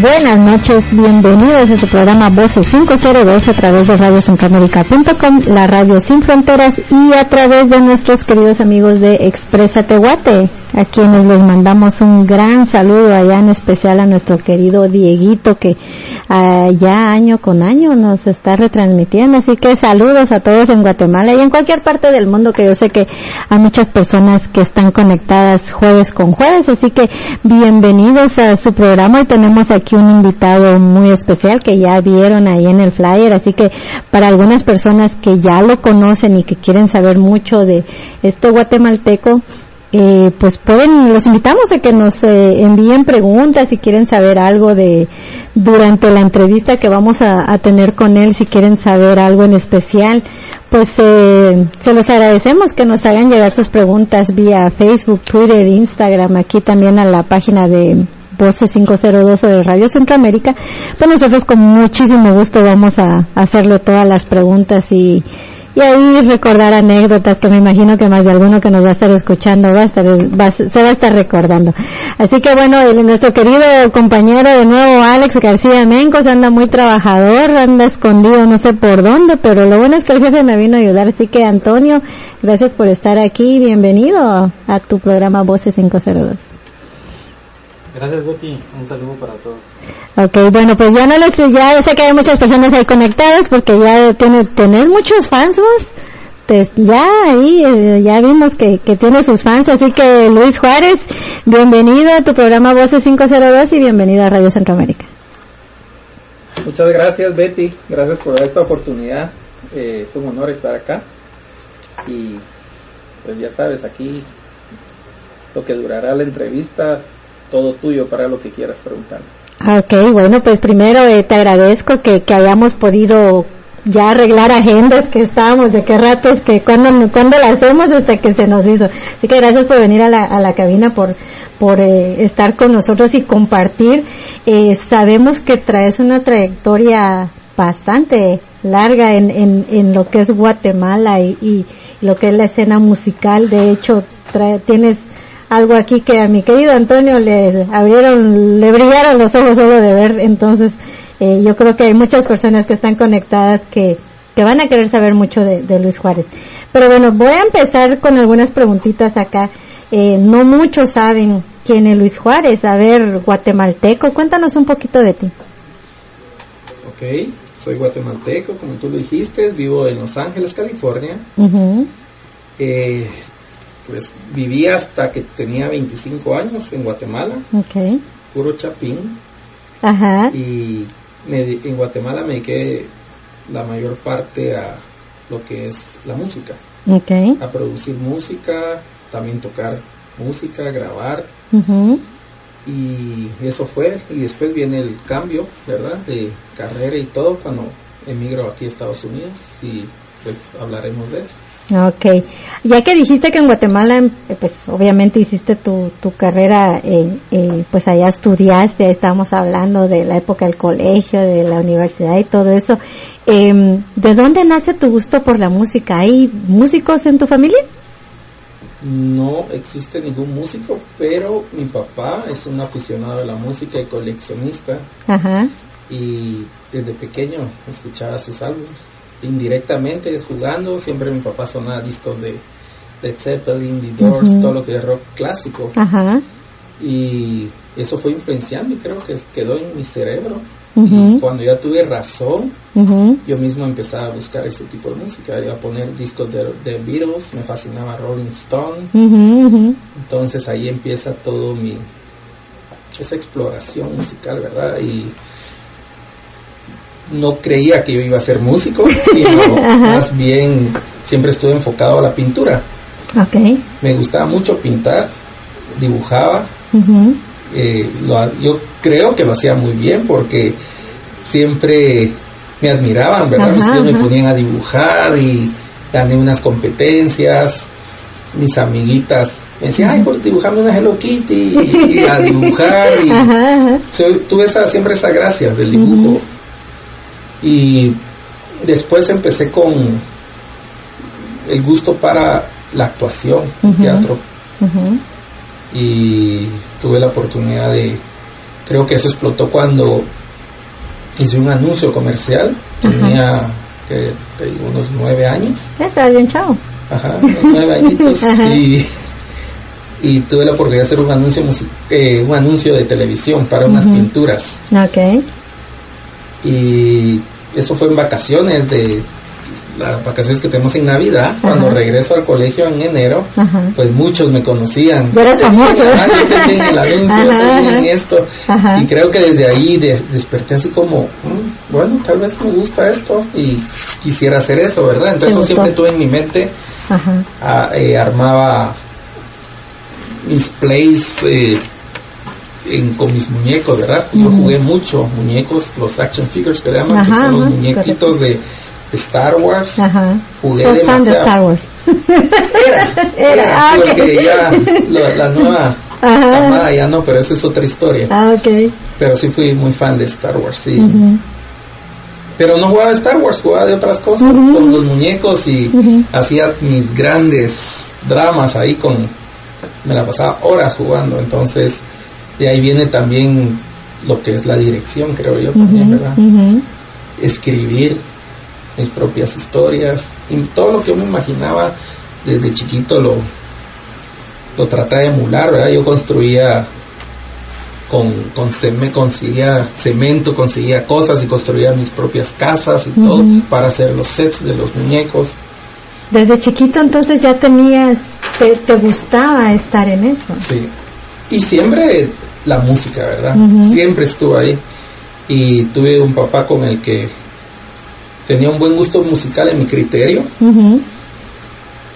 Buenas noches, bienvenidos a su programa Voces 502 a través de radiocentroamérica.com, la radio sin fronteras y a través de nuestros queridos amigos de Expresa Tehuate, a quienes les mandamos un gran saludo allá en especial a nuestro querido Dieguito que ya año con año nos está retransmitiendo, así que saludos a todos en Guatemala y en cualquier parte del mundo que yo sé que hay muchas personas que están conectadas jueves con jueves, así que bienvenidos a su programa. Y tenemos aquí un invitado muy especial que ya vieron ahí en el flyer, así que para algunas personas que ya lo conocen y que quieren saber mucho de este guatemalteco, eh, pues pueden, los invitamos a que nos eh, envíen preguntas si quieren saber algo de durante la entrevista que vamos a, tener con él, si quieren saber algo en especial, pues eh, se los agradecemos que nos hagan llegar sus preguntas vía Facebook, Twitter, Instagram, aquí también a la página de Voces 502 de Radio Centroamérica, pues nosotros con muchísimo gusto vamos a hacerle todas las preguntas y y ahí recordar anécdotas que me imagino que más de alguno que nos va a estar escuchando va a estar, se va a estar recordando. Así que bueno, el, nuestro querido compañero de nuevo, Alex García Mencos, anda muy trabajador, anda escondido no sé por dónde, pero lo bueno es que el jefe me vino a ayudar. Así que Antonio, gracias por estar aquí, bienvenido a tu programa Voces 502. Gracias Betty, un saludo para todos. Ok, bueno, pues ya no les, ya sé que hay muchas personas ahí conectadas porque ya tiene, tenés muchos fans vos. ya ahí, eh, ya vimos que, que tiene sus fans, así que Luis Juárez, bienvenido a tu programa Voces 502 y bienvenido a Radio Centroamérica. Muchas gracias Betty, gracias por esta oportunidad, eh, es un honor estar acá y pues ya sabes, aquí lo que durará la entrevista todo tuyo para lo que quieras preguntar. Ok, bueno, pues primero eh, te agradezco que, hayamos podido ya arreglar agendas que estábamos de qué ratos, que cuando, cuando la hacemos hasta que se nos hizo. Así que gracias por venir a la, a la cabina, por, por eh, estar con nosotros y compartir. Eh, sabemos que traes una trayectoria bastante larga en, en, en lo que es Guatemala y, y, lo que es la escena musical. De hecho, tienes algo aquí que a mi querido Antonio le abrieron, le brillaron los ojos solo de ver, entonces eh, yo creo que hay muchas personas que están conectadas que, que van a querer saber mucho de, Luis Juárez. Pero bueno, voy a empezar con algunas preguntitas acá. Eh, no muchos saben quién es Luis Juárez. A ver, guatemalteco, cuéntanos un poquito de ti. Ok, soy guatemalteco, como tú lo dijiste, vivo en Los Ángeles, California. eh, pues viví hasta que tenía 25 años en Guatemala. Okay. Puro chapín. Ajá. Y en Guatemala me dediqué la mayor parte a lo que es la música. Okay. A producir música, también tocar música, grabar. Y eso fue. Y después viene el cambio, ¿verdad? De carrera y todo cuando emigro aquí a Estados Unidos. Y pues hablaremos de eso. Ok, ya que dijiste que en Guatemala, eh, pues obviamente hiciste tu, tu carrera, eh, eh, pues allá estudiaste, ahí estábamos hablando de la época del colegio, de la universidad y todo eso. Em, ¿De dónde nace tu gusto por la música? ¿Hay músicos en tu familia? No existe ningún músico, pero mi papá es un aficionado de la música y coleccionista. Ajá. Y desde pequeño escuchaba sus álbumes indirectamente jugando, siempre mi papá sonaba discos de Zeppelin, The Doors, todo lo que es rock clásico. Y eso fue influenciando y creo que quedó en mi cerebro. Y cuando ya tuve razón, yo mismo empezaba a buscar ese tipo de música. Iba a poner discos de, de Beatles, me fascinaba Rolling Stone. Entonces ahí empieza todo mi esa exploración musical, ¿verdad? Y no creía que yo iba a ser músico, sino más bien siempre estuve enfocado a la pintura. Okay. Me gustaba mucho pintar, dibujaba. Eh, yo creo que lo hacía muy bien porque siempre me admiraban, ¿verdad? Mis tíos me ponían a dibujar y gané unas competencias. Mis amiguitas me decían, ay, por dibujarme una Hello Kitty y, a dibujar. Y tuve esa, siempre esa gracia del dibujo. Y después empecé con el gusto para la actuación, teatro. Y tuve la oportunidad de creo que eso explotó cuando hice un anuncio comercial, tenía que unos nueve años. Está bien, chao. Ajá, nueve añitos y, y, tuve la oportunidad de hacer un anuncio eh, un anuncio de televisión para unas pinturas. Ok. Y eso fue en vacaciones de las vacaciones que tenemos en Navidad, cuando regreso al colegio en enero, pues muchos me conocían. Yo famoso. Ah, yo también el anuncio, también esto. Y creo que desde ahí desperté así como, mm, bueno, tal vez me gusta esto y quisiera hacer eso, ¿verdad? Entonces siempre tuve en mi mente, eh, armaba mis plays. Eh, con mis muñecos, ¿verdad? Yo jugué mucho muñecos, los action figures que llaman, que son los muñequitos de Star Wars. Ajá. Jugué Sos fan de Star Wars. Era, era, ah, porque ya la, nueva camada ya no, pero esa es otra historia. Ah, ok. Pero sí fui muy fan de Star Wars, sí. Pero no jugaba de Star Wars, jugaba de otras cosas, con los muñecos y hacía mis grandes dramas ahí con... Me la pasaba horas jugando, entonces de ahí viene también lo que es la dirección, creo yo también, ¿verdad? Escribir mis propias historias y todo lo que yo me imaginaba desde chiquito lo, lo trataba de emular, ¿verdad? Yo construía con, con me conseguía cemento, conseguía cosas y construía mis propias casas y todo para hacer los sets de los muñecos. Desde chiquito entonces ya tenías, te, te gustaba estar en eso. Sí, y siempre la música, ¿verdad? Siempre estuvo ahí. Y tuve un papá con el que tenía un buen gusto musical en mi criterio.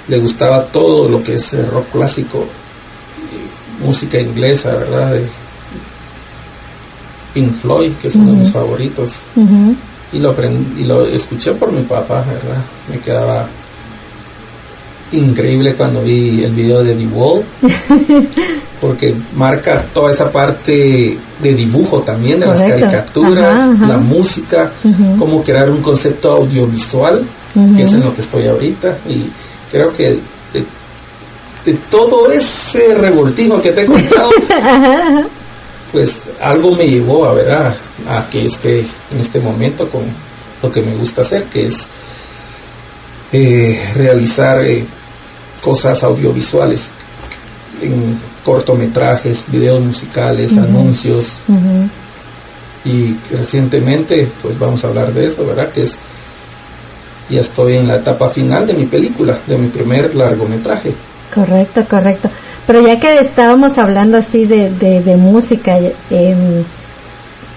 Le gustaba todo lo que es rock clásico, música inglesa, ¿verdad? De Pink Floyd, que es uno de mis favoritos. Y lo aprendí, y lo escuché por mi papá, ¿verdad? Me quedaba increíble cuando vi el video de The Wall, porque marca toda esa parte de dibujo también, de las caricaturas, la música, cómo crear un concepto audiovisual, que es en lo que estoy ahorita, y creo que de, todo ese revoltijo que te he contado, pues algo me llevó a ver a, que esté en este momento con lo que me gusta hacer, que es eh, realizar eh, cosas audiovisuales, en cortometrajes, videos musicales, anuncios. Y recientemente, pues vamos a hablar de eso, ¿verdad? Que es, ya estoy en la etapa final de mi película, de mi primer largometraje. Correcto, correcto. Pero ya que estábamos hablando así de, de, música, eh,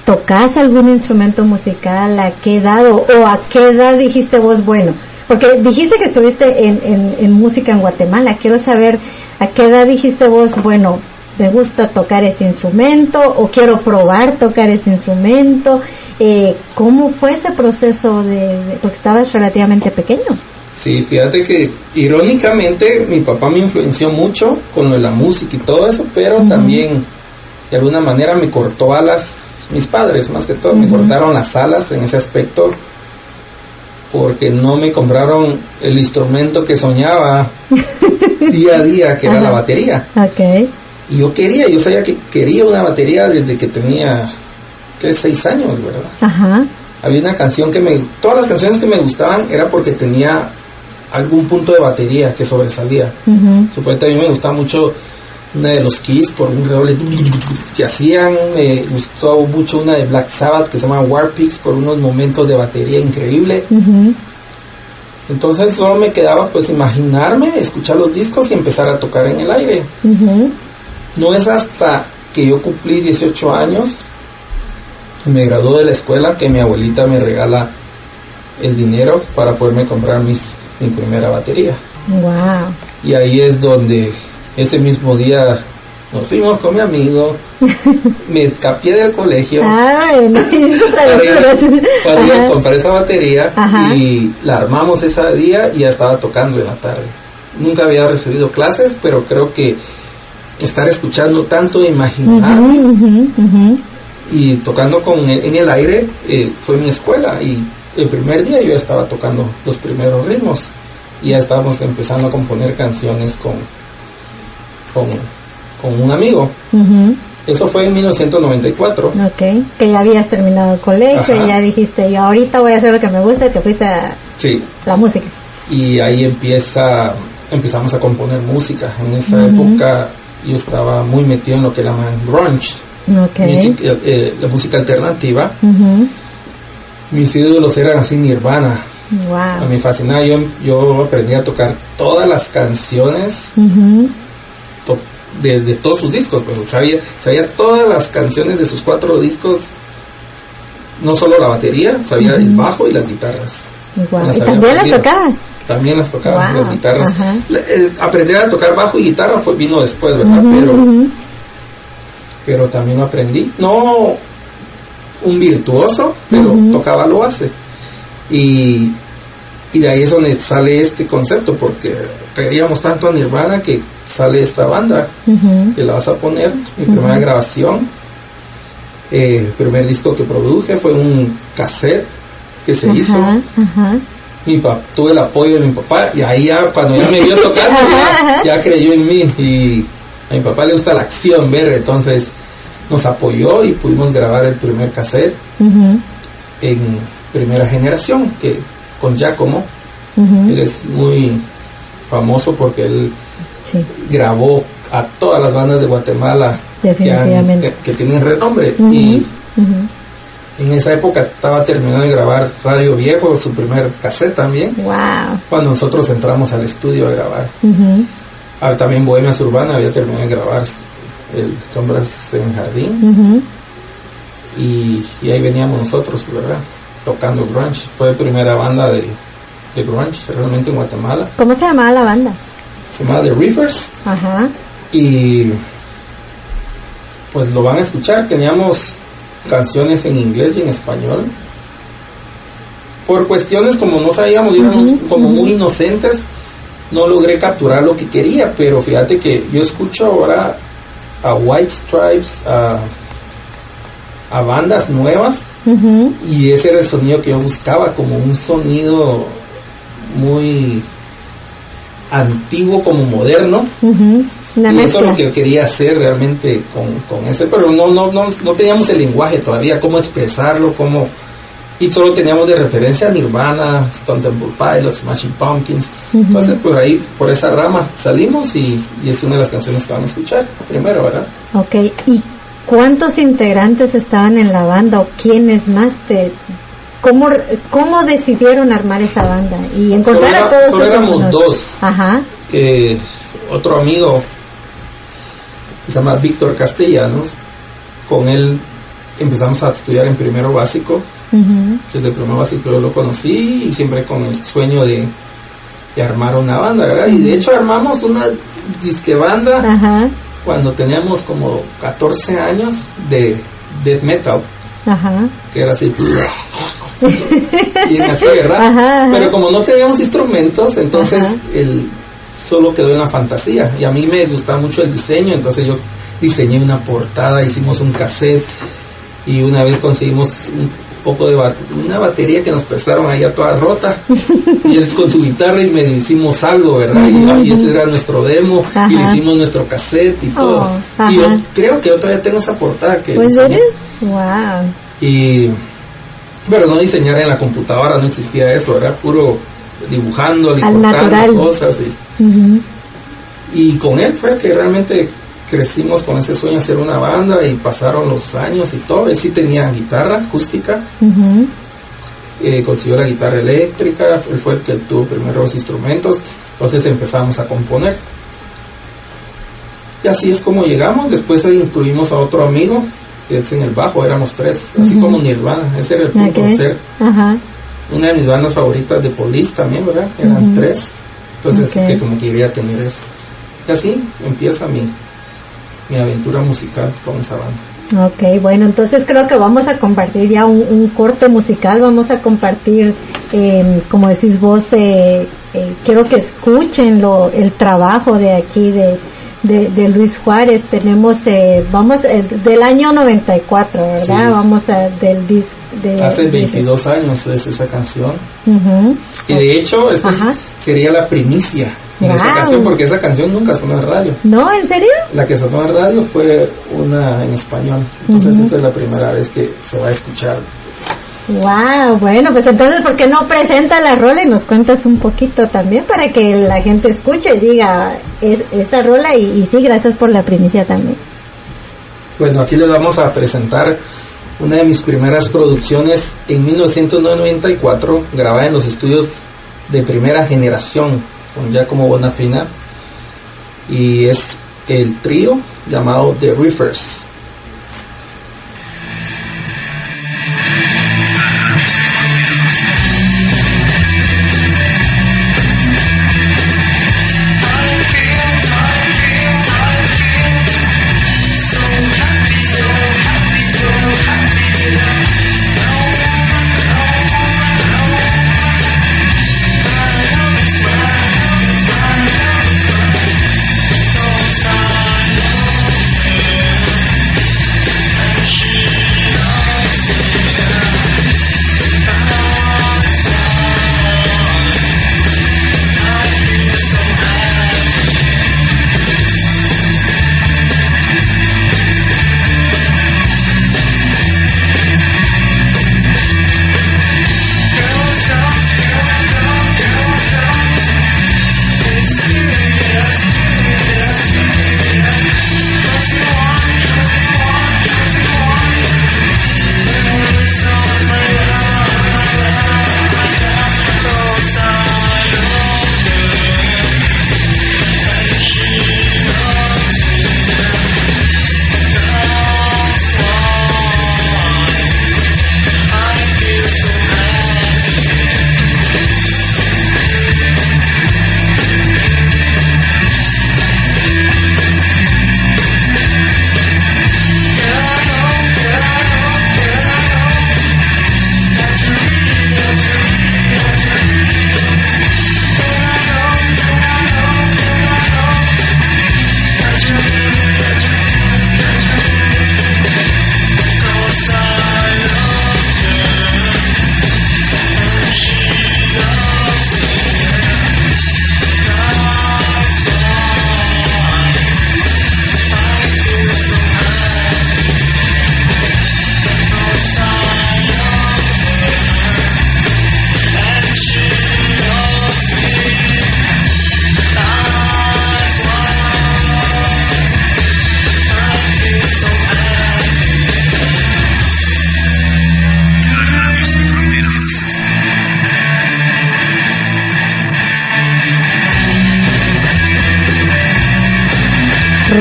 ¿tocas algún instrumento musical? ¿A qué edad o, o a qué edad dijiste vos, bueno, porque dijiste que estuviste en, en, música en Guatemala. Quiero saber a qué edad dijiste vos, bueno, me gusta tocar ese instrumento o quiero probar tocar ese instrumento. Eh, ¿Cómo fue ese proceso de, porque estabas relativamente pequeño? Sí, fíjate que irónicamente mi papá me influenció mucho con lo de la música y todo eso, pero también de alguna manera me cortó alas mis padres, más que todo, me cortaron las alas en ese aspecto porque no me compraron el instrumento que soñaba día a día, que era la batería. Okay. Y yo quería, yo sabía que quería una batería desde que tenía, ¿qué? Seis años, ¿verdad? Ajá. Había una canción que me, todas las canciones que me gustaban era porque tenía algún punto de batería que sobresalía. Supuestamente a mí me gustaba mucho una de los Kiss por un redoble que hacían, me gustó mucho una de Black Sabbath que se llama Warpix por unos momentos de batería increíble. Entonces solo me quedaba pues imaginarme, escuchar los discos y empezar a tocar en el aire. No es hasta que yo cumplí 18 años, me gradué de la escuela, que mi abuelita me regala el dinero para poderme comprar mis, mi primera batería. Wow. Y ahí es donde ese mismo día nos fuimos con mi amigo, me capié del colegio. Para, ir, a comprar esa batería y la armamos ese día y ya estaba tocando en la tarde. Nunca había recibido clases, pero creo que estar escuchando tanto, imaginar y tocando con en el aire eh, fue mi escuela y el primer día yo estaba tocando los primeros ritmos y ya estábamos empezando a componer canciones con con, un amigo. Eso fue en 1994. Ok, que ya habías terminado el colegio y ya dijiste, yo ahorita voy a hacer lo que me gusta y te fuiste a sí. la música. Y ahí empieza, empezamos a componer música. En esa época yo estaba muy metido en lo que llaman grunge, okay. Eh, eh, la música alternativa. Mis ídolos eran así Nirvana. Wow. A mí fascinaba, yo, yo aprendí a tocar todas las canciones de, todos sus discos, pues sabía, sabía todas las canciones de sus cuatro discos, no solo la batería, sabía el bajo y las guitarras. ¿Y también las tocabas? También las tocaba, las guitarras. aprender a tocar bajo y guitarra fue, vino después, ¿verdad? pero, pero también lo aprendí. No un virtuoso, pero tocaba lo hace. Y, y de ahí es donde sale este concepto, porque queríamos tanto a Nirvana que sale esta banda, que la vas a poner, mi primera grabación, eh, el primer disco que produje fue un cassette que se hizo. Mi papá, tuve el apoyo de mi papá y ahí ya, cuando ya me vio tocando, ya, creyó en mí y a mi papá le gusta la acción, ver, entonces nos apoyó y pudimos grabar el primer cassette en primera generación, que con Giacomo, él es muy famoso porque él grabó a todas las bandas de Guatemala que, tienen renombre. Y en esa época estaba terminando de grabar Radio Viejo, su primer cassette también. Cuando nosotros entramos al estudio a grabar. Ah, también Bohemias Urbana había terminado de grabar el Sombras en Jardín. y, ahí veníamos nosotros, ¿verdad? Tocando grunge. Fue la primera banda de, de grunge realmente en Guatemala. ¿Cómo se llamaba la banda? Se llamaba The Reefers. Ajá. Y pues lo van a escuchar. Teníamos canciones en inglés y en español. Por cuestiones como no sabíamos, éramos como muy inocentes, no logré capturar lo que quería, pero fíjate que yo escucho ahora a White Stripes, a, a bandas nuevas, y ese era el sonido que yo buscaba, como un sonido muy antiguo como moderno. y eso es lo que yo quería hacer realmente con, con ese, pero no, no, no, no teníamos el lenguaje todavía, cómo expresarlo, cómo y solo teníamos de referencia a Nirvana, Stone Temple Pilots, Smashing Pumpkins. Entonces, por ahí, por esa rama salimos y, y, es una de las canciones que van a escuchar primero, ¿verdad? Ok, ¿y cuántos integrantes estaban en la banda o quiénes más te... ¿Cómo, ¿Cómo decidieron armar esa banda y encontrar a todos? Solo éramos dos. Ajá. Que otro amigo que se llama Víctor Castellanos, con él empezamos a estudiar en primero básico desde el primer básico yo lo conocí y siempre con el sueño de, armar una banda, ¿verdad? Y de hecho armamos una disque banda cuando teníamos como 14 años de death metal. Que era así. y así, ¿verdad? Pero como no teníamos instrumentos, entonces el solo quedó en la fantasía. Y a mí me gustaba mucho el diseño, entonces yo diseñé una portada, hicimos un cassette y una vez conseguimos un poco de una batería que nos prestaron ahí a toda rota y él con su guitarra y me hicimos algo, ¿verdad? y, ese era nuestro demo y le hicimos nuestro cassette y todo. Oh, y yo creo que yo todavía tengo esa portada que... Pues wow. Y... Pero no diseñar en la computadora, no existía eso, era puro dibujando, y cortando cosas. Y, y con él fue que realmente crecimos con ese sueño de hacer una banda y pasaron los años y todo. Él sí tenía guitarra acústica, eh, consiguió la guitarra eléctrica, él fue el que tuvo primero los instrumentos, entonces empezamos a componer. Y así es como llegamos, después incluimos a otro amigo, que es en el bajo, éramos tres, así como Nirvana, ese era el punto de ser. Una de mis bandas favoritas de Police también, ¿verdad? Eran tres, entonces que como quería tener eso. Y así empieza mi, mi aventura musical con esa banda. Ok, bueno, entonces creo que vamos a compartir ya un, corte musical, vamos a compartir, em, como decís vos, eh, eh, quiero que escuchen lo, el trabajo de aquí de, de, Luis Juárez. Tenemos, eh, vamos, del año 94, ¿verdad? Vamos a, del disco. De, Hace 22 años es esa canción. Y de hecho, esta sería la primicia en esa canción, porque esa canción nunca sonó en radio. ¿No? ¿En serio? La que sonó en radio fue una en español. Entonces, esta es la primera vez que se va a escuchar. Wow, bueno, pues entonces, ¿por qué no presenta la rola y nos cuentas un poquito también para que la gente escuche y diga es, esta rola? Y, y sí, gracias por la primicia también. Bueno, aquí les vamos a presentar una de mis primeras producciones en 1994, grabada en los estudios de primera generación con Giacomo Bonafina y es el trío llamado The Reefers.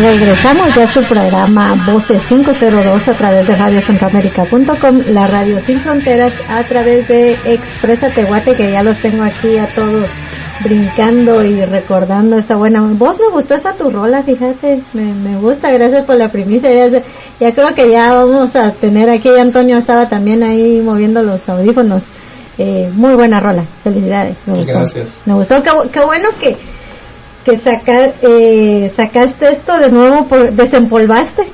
Regresamos ya a su programa Voces 502 a través de radiocentroamérica.com, la radio sin fronteras, a través de Expresa Tehuate, que ya los tengo aquí a todos brincando y recordando esa buena voz. Me gustó esa tu rola, fíjate, me, me gusta, gracias por la primicia. Ya, ya, creo que ya vamos a tener aquí, Antonio estaba también ahí moviendo los audífonos. Eh, muy buena rola, felicidades. Me gustó. Gracias. Me gustó, qué, qué bueno que que sacar, eh, sacaste esto de nuevo, por, desempolvaste,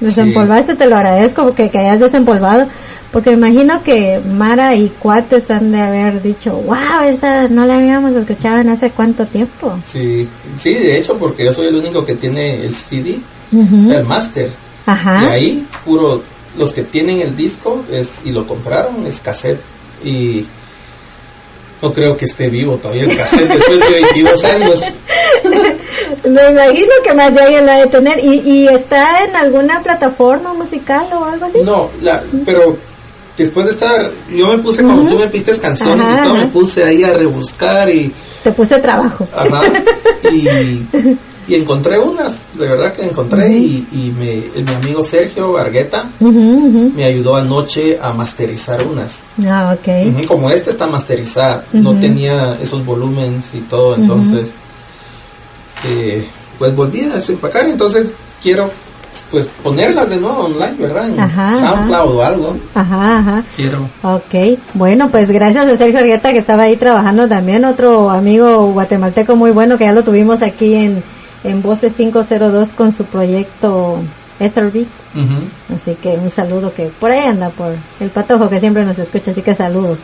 desempolvaste, te lo agradezco que, que hayas desempolvado, porque imagino que Mara y Cuates han de haber dicho, wow, esta no la habíamos escuchado en hace cuánto tiempo. Sí, sí, de hecho, porque yo soy el único que tiene el CD, o sea, el máster. Ajá. Y ahí, puro, los que tienen el disco es, y lo compraron es cassette y no creo que esté vivo todavía el cassette después de 22 años. Me imagino que más de alguien la de tener. ¿Y, ¿Y está en alguna plataforma musical o algo así? No, la, pero después de estar, yo me puse, cuando tú me pistes canciones Ajá, y todo, ajá. me puse ahí a rebuscar y, Te puse trabajo. ajá, y, y encontré unas, de verdad que encontré y, y me, mi amigo Sergio Argueta me ayudó anoche a masterizar unas. Ah, ok. Como esta está masterizada, no tenía esos volúmenes y todo, entonces eh, pues volví a desempacar, entonces quiero pues ponerlas de nuevo online, ¿verdad? En Ajá, SoundCloud o algo. Ajá, ajá. Quiero. Ok, bueno, pues gracias a Sergio Argueta que estaba ahí trabajando también, otro amigo guatemalteco muy bueno que ya lo tuvimos aquí en, en Voces 502 con su proyecto Etherbeat. Así que un saludo que por ahí anda, por el patojo que siempre nos escucha, así que saludos.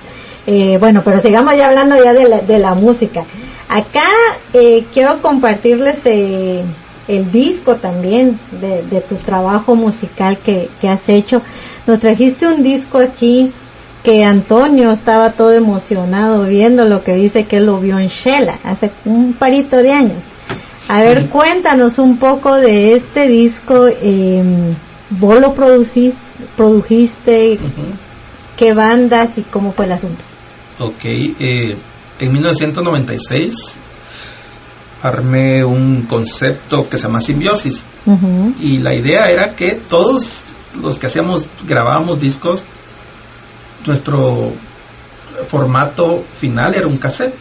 Eh, bueno, pero sigamos ya hablando ya de la, de la música. Acá eh, quiero compartirles eh, el disco también de, tu trabajo musical que, que has hecho. Nos trajiste un disco aquí que Antonio estaba todo emocionado viendo lo que dice que él lo vio en Shela hace un parito de años. A ver, cuéntanos un poco de este disco. Eh, ¿Vos lo produciste? produjiste ¿Qué bandas y cómo fue el asunto? Ok, eh, en 1996 armé un concepto que se llama simbiosis y la idea era que todos los que hacíamos, grabábamos discos, nuestro formato final era un cassette.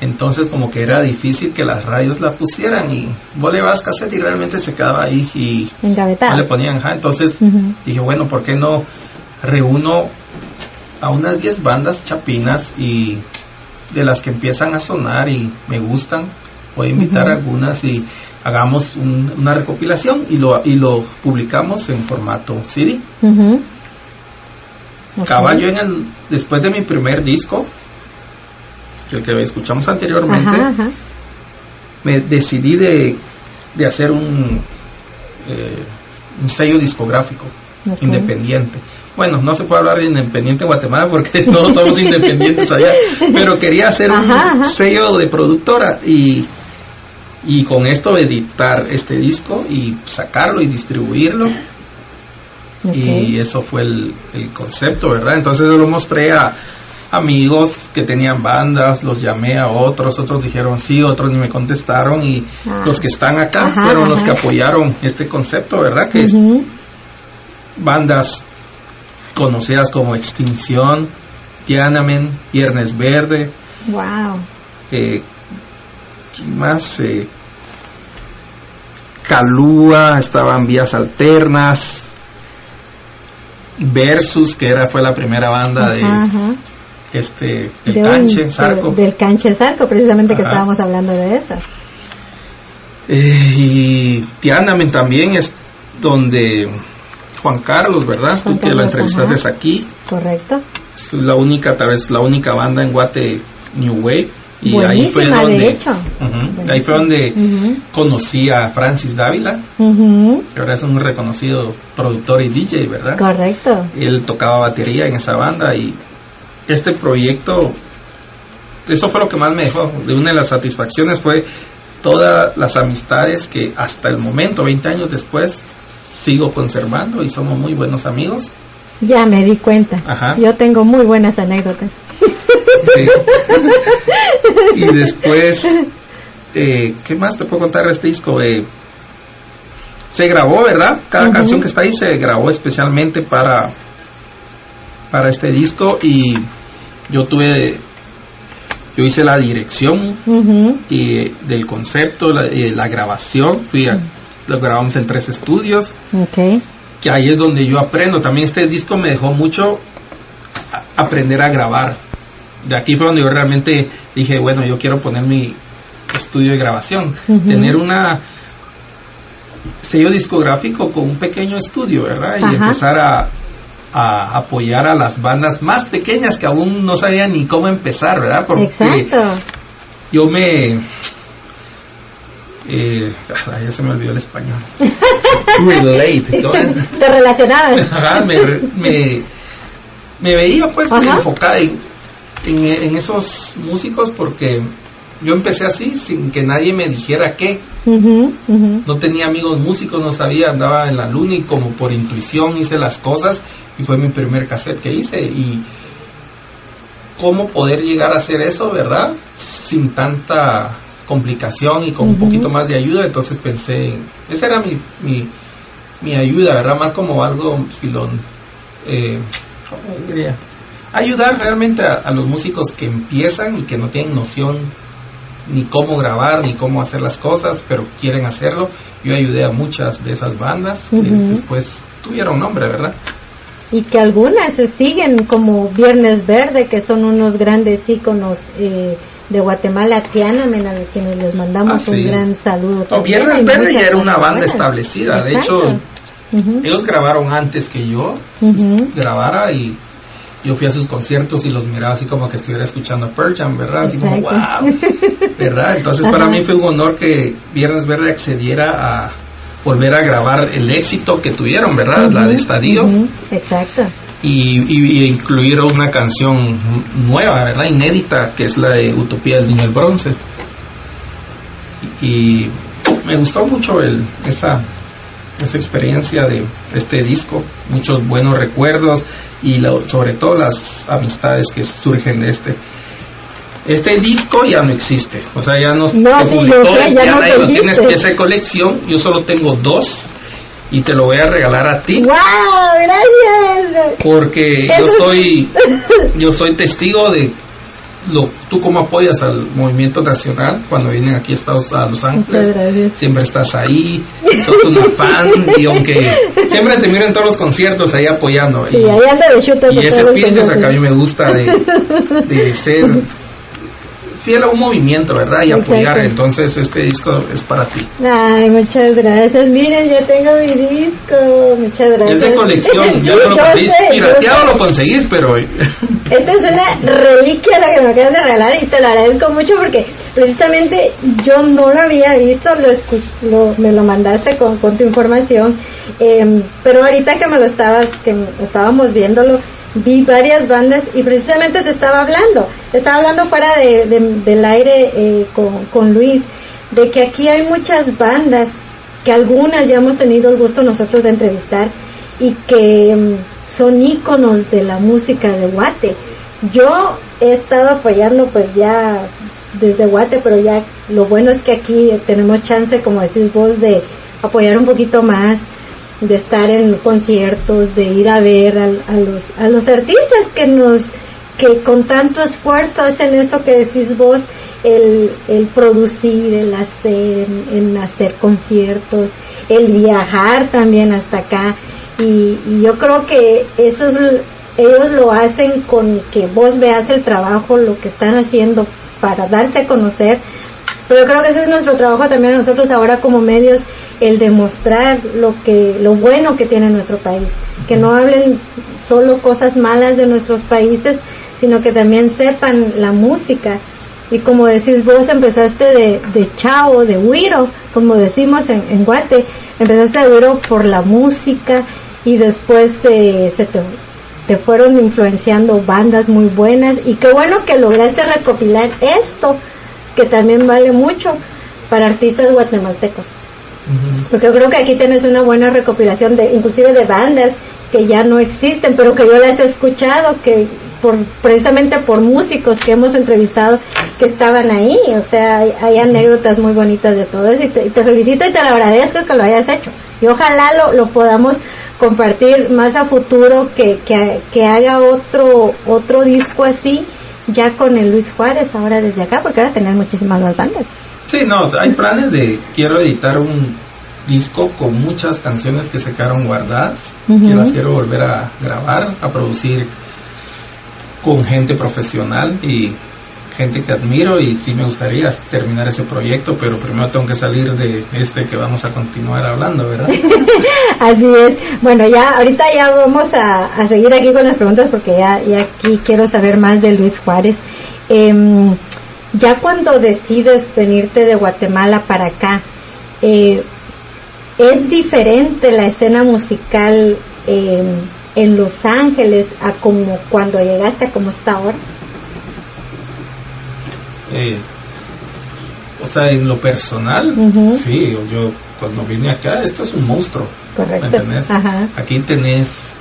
Entonces como que era difícil que las radios la pusieran y vos le vas cassette y realmente se quedaba ahí y no le ponían Entonces dije, bueno, ¿por qué no reúno a unas 10 bandas chapinas y de las que empiezan a sonar y me gustan? Voy a invitar algunas y hagamos una recopilación y lo, y lo publicamos en formato CD. Caballo en el, después de mi primer disco, el que escuchamos anteriormente, me decidí de, de hacer un, eh, un sello discográfico independiente. Bueno, no se puede hablar de independiente en Guatemala porque todos somos independientes allá, pero quería hacer un sello de productora y, y con esto editar este disco y sacarlo y distribuirlo. Y eso fue el, el concepto, ¿verdad? Entonces lo mostré a, amigos que tenían bandas, los llamé a otros, otros dijeron sí, otros ni me contestaron y ah. los que están acá fueron los que apoyaron este concepto, ¿verdad? Que es bandas conocidas como Extinción, Tiananmen, Viernes Verde. Wow. Eh, más? Eh, Calúa, estaban Vías Alternas, Versus, que era fue la primera banda de, este, del canche, Zarco. del canche Zarco, precisamente que estábamos hablando de esa. Eh, y Tianamen también es donde Juan Carlos, ¿verdad? Tú que la entrevistaste aquí. Correcto. Es la única, tal vez la única banda en Guate New Wave. Y ahí fue donde, ahí fue donde conocí a Francis Dávila, que ahora es un reconocido productor y DJ, ¿verdad? Correcto. Él tocaba batería en esa banda y este proyecto, eso fue lo que más me dejó. De una de las satisfacciones fue todas las amistades que hasta el momento, 20 años después, sigo conservando y somos muy buenos amigos. Ya me di cuenta. Yo tengo muy buenas anécdotas. y después, eh, ¿qué más te puedo contar de este disco? Eh, se grabó, ¿verdad? Cada canción que está ahí se grabó especialmente para para este disco y yo tuve yo hice la dirección y del concepto la, la grabación. Fui lo grabamos en tres estudios. Que ahí es donde yo aprendo. También este disco me dejó mucho aprender a grabar. De aquí fue donde yo realmente dije bueno yo quiero poner mi estudio de grabación tener una sello discográfico con un pequeño estudio verdad y empezar a a apoyar a las bandas más pequeñas que aún no sabían ni cómo empezar, ¿verdad? Porque Exacto. yo me... Eh, ya se me olvidó el español. Relate. Te relacionabas. me, me, veía pues enfocada en, en esos músicos porque yo empecé así, sin que nadie me dijera qué. No tenía amigos músicos, no sabía, andaba en la luna y como por intuición hice las cosas y fue mi primer cassette que hice. Y cómo poder llegar a hacer eso, ¿verdad? Sin tanta complicación y con un poquito más de ayuda. Entonces pensé, esa era mi, mi, mi ayuda, ¿verdad? Más como algo filón. Eh, ayudar realmente a, los músicos que empiezan y que no tienen noción ni cómo grabar ni cómo hacer las cosas, pero quieren hacerlo. Yo ayudé a muchas de esas bandas que después tuvieron nombre, ¿verdad? Y que algunas se siguen como Viernes Verde, que son unos grandes íconos eh, de Guatemala, Tianamen, a quienes les mandamos ah, un gran saludo. Viernes Verde ya era una banda establecida, de hecho, ellos grabaron antes que yo grabara y yo fui a sus conciertos y los miraba así como que estuviera escuchando Pearl Jam, ¿verdad? Así como, wow, ¿verdad? Entonces para mí fue un honor que Viernes Verde accediera a volver a grabar el éxito que tuvieron, ¿verdad? La de Estadio. Exacto. Y, y, incluir una canción nueva, ¿verdad? Inédita, que es la de Utopía del Niño del Bronce. Y, me gustó mucho el, esta, esta experiencia de este disco, muchos buenos recuerdos y sobre todo las amistades que surgen de este este disco ya no existe, o sea, ya no, no ya, no, no tienes esa colección, yo solo tengo dos y te lo voy a regalar a ti. ¡Wow! Gracias. Porque yo soy yo soy testigo de lo, tú cómo apoyas al movimiento nacional cuando vienen aquí a, Estados, a Los Ángeles. Siempre estás ahí, sos una fan y aunque siempre te miro en todos los conciertos ahí apoyando. y, ahí anda de y ese espíritu es que a mí me gusta de, de ser fiel a un movimiento, ¿verdad? Y apoyar. Entonces, este disco es para ti. Ay, muchas gracias. Miren, yo tengo mi disco. Muchas gracias. Es de colección. ya lo conseguís. Pirateado lo conseguís, pero. Esta es una reliquia la que me acaban de regalar y te lo agradezco mucho porque precisamente yo no lo había visto. Lo, me lo mandaste con, con tu información. Eh, pero ahorita que me lo estabas, que estábamos viéndolo vi varias bandas y precisamente te estaba hablando, te estaba hablando fuera de, del aire eh, con, Luis, de que aquí hay muchas bandas que algunas ya hemos tenido el gusto nosotros de entrevistar y que mm, son íconos de la música de Guate. Yo he estado apoyando pues ya desde Guate, pero ya lo bueno es que aquí tenemos chance, como decís vos, de apoyar un poquito más de estar en conciertos, de ir a ver a, los, a los artistas que nos que con tanto esfuerzo hacen eso que decís vos, el, el producir, el hacer, en hacer conciertos, el viajar también hasta acá. Y, yo creo que eso ellos lo hacen con que vos veas el trabajo, lo que están haciendo para darse a conocer. Pero yo creo que ese es nuestro trabajo también nosotros ahora como medios, el demostrar lo que lo bueno que tiene nuestro país, que no hablen solo cosas malas de nuestros países, sino que también sepan la música. Y como decís vos, empezaste de, de chavo, de huiro, como decimos en, en Guate, empezaste de huiro por la música y después se te, te fueron influenciando bandas muy buenas y qué bueno que lograste recopilar esto, que también vale mucho para artistas guatemaltecos. Porque yo creo que aquí tienes una buena recopilación de, inclusive de bandas que ya no existen, pero que yo las he escuchado, que por, precisamente por músicos que hemos entrevistado que estaban ahí, o sea, hay, anécdotas muy bonitas de todo eso y te, felicito y te lo agradezco que lo hayas hecho. Y ojalá lo, podamos compartir más a futuro, que, que, que haga otro, otro disco así, ya con el Luis Juárez ahora desde acá, porque ahora tener muchísimas más bandas. Sí, no, hay planes de quiero editar un disco con muchas canciones que se quedaron guardadas, que las quiero volver a grabar, a producir con gente profesional y gente que admiro y sí me gustaría terminar ese proyecto, pero primero tengo que salir de este que vamos a continuar hablando, ¿verdad? Así es. Bueno, ya ahorita ya vamos a, seguir aquí con las preguntas porque ya, ya aquí quiero saber más de Luis Juárez. Eh, ya cuando decides venirte de Guatemala para acá, eh, ¿es diferente la escena musical en Los Ángeles a como cuando llegaste a como está ahora? Eh, o sea, en lo personal, sí, yo cuando vine acá, esto es un monstruo. Correcto. Aquí tenés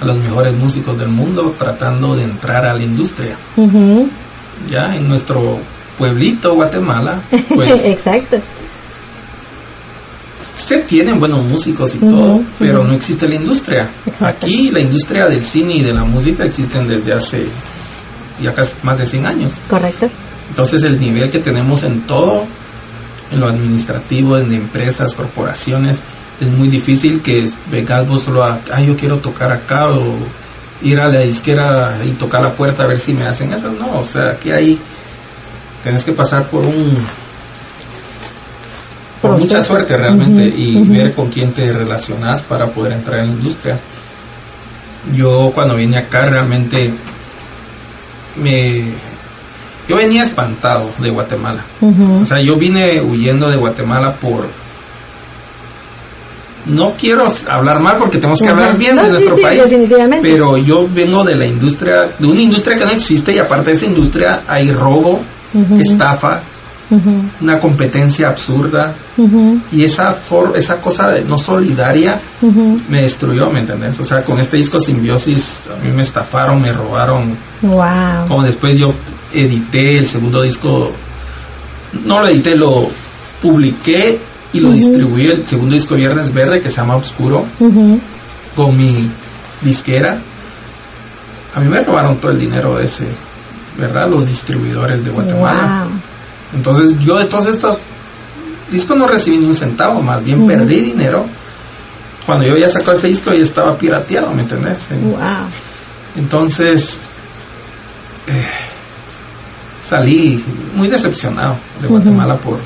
a los mejores músicos del mundo tratando de entrar a la industria. Ya en nuestro pueblito Guatemala, pues Exacto. Se tienen buenos músicos y todo, pero no existe la industria. Aquí la industria del cine y de la música existen desde hace ya casi más de 100 años. Correcto. Entonces el nivel que tenemos en todo, en lo administrativo, en empresas, corporaciones, es muy difícil que vengas vos solo a, ah, yo quiero tocar acá o ir a la disquera y tocar la puerta a ver si me hacen eso. No, o sea, aquí hay tienes que pasar por un por mucha suerte realmente y ver con quién te relacionas para poder entrar en la industria. Yo cuando vine acá realmente me yo venía espantado de Guatemala. O sea, yo vine huyendo de Guatemala por no quiero hablar mal porque tenemos que hablar bien de nuestro país, pero yo vengo de la industria, de una industria que no existe y aparte de esa industria hay robo, estafa, una competencia absurda y esa for, esa cosa de no solidaria me destruyó, ¿me entendés? O sea, con este disco Simbiosis a mí me estafaron, me robaron. Wow. Como después yo edité el segundo disco, no lo edité, lo publiqué y lo distribuí el segundo disco Viernes Verde que se llama Oscuro con mi disquera. A mí me robaron todo el dinero de ese, ¿verdad? Los distribuidores de Guatemala. Entonces yo de todos estos discos no recibí ni un centavo, más bien perdí dinero. Cuando yo ya sacó ese disco ya estaba pirateado, ¿me entendés? Entonces eh, salí muy decepcionado de Guatemala por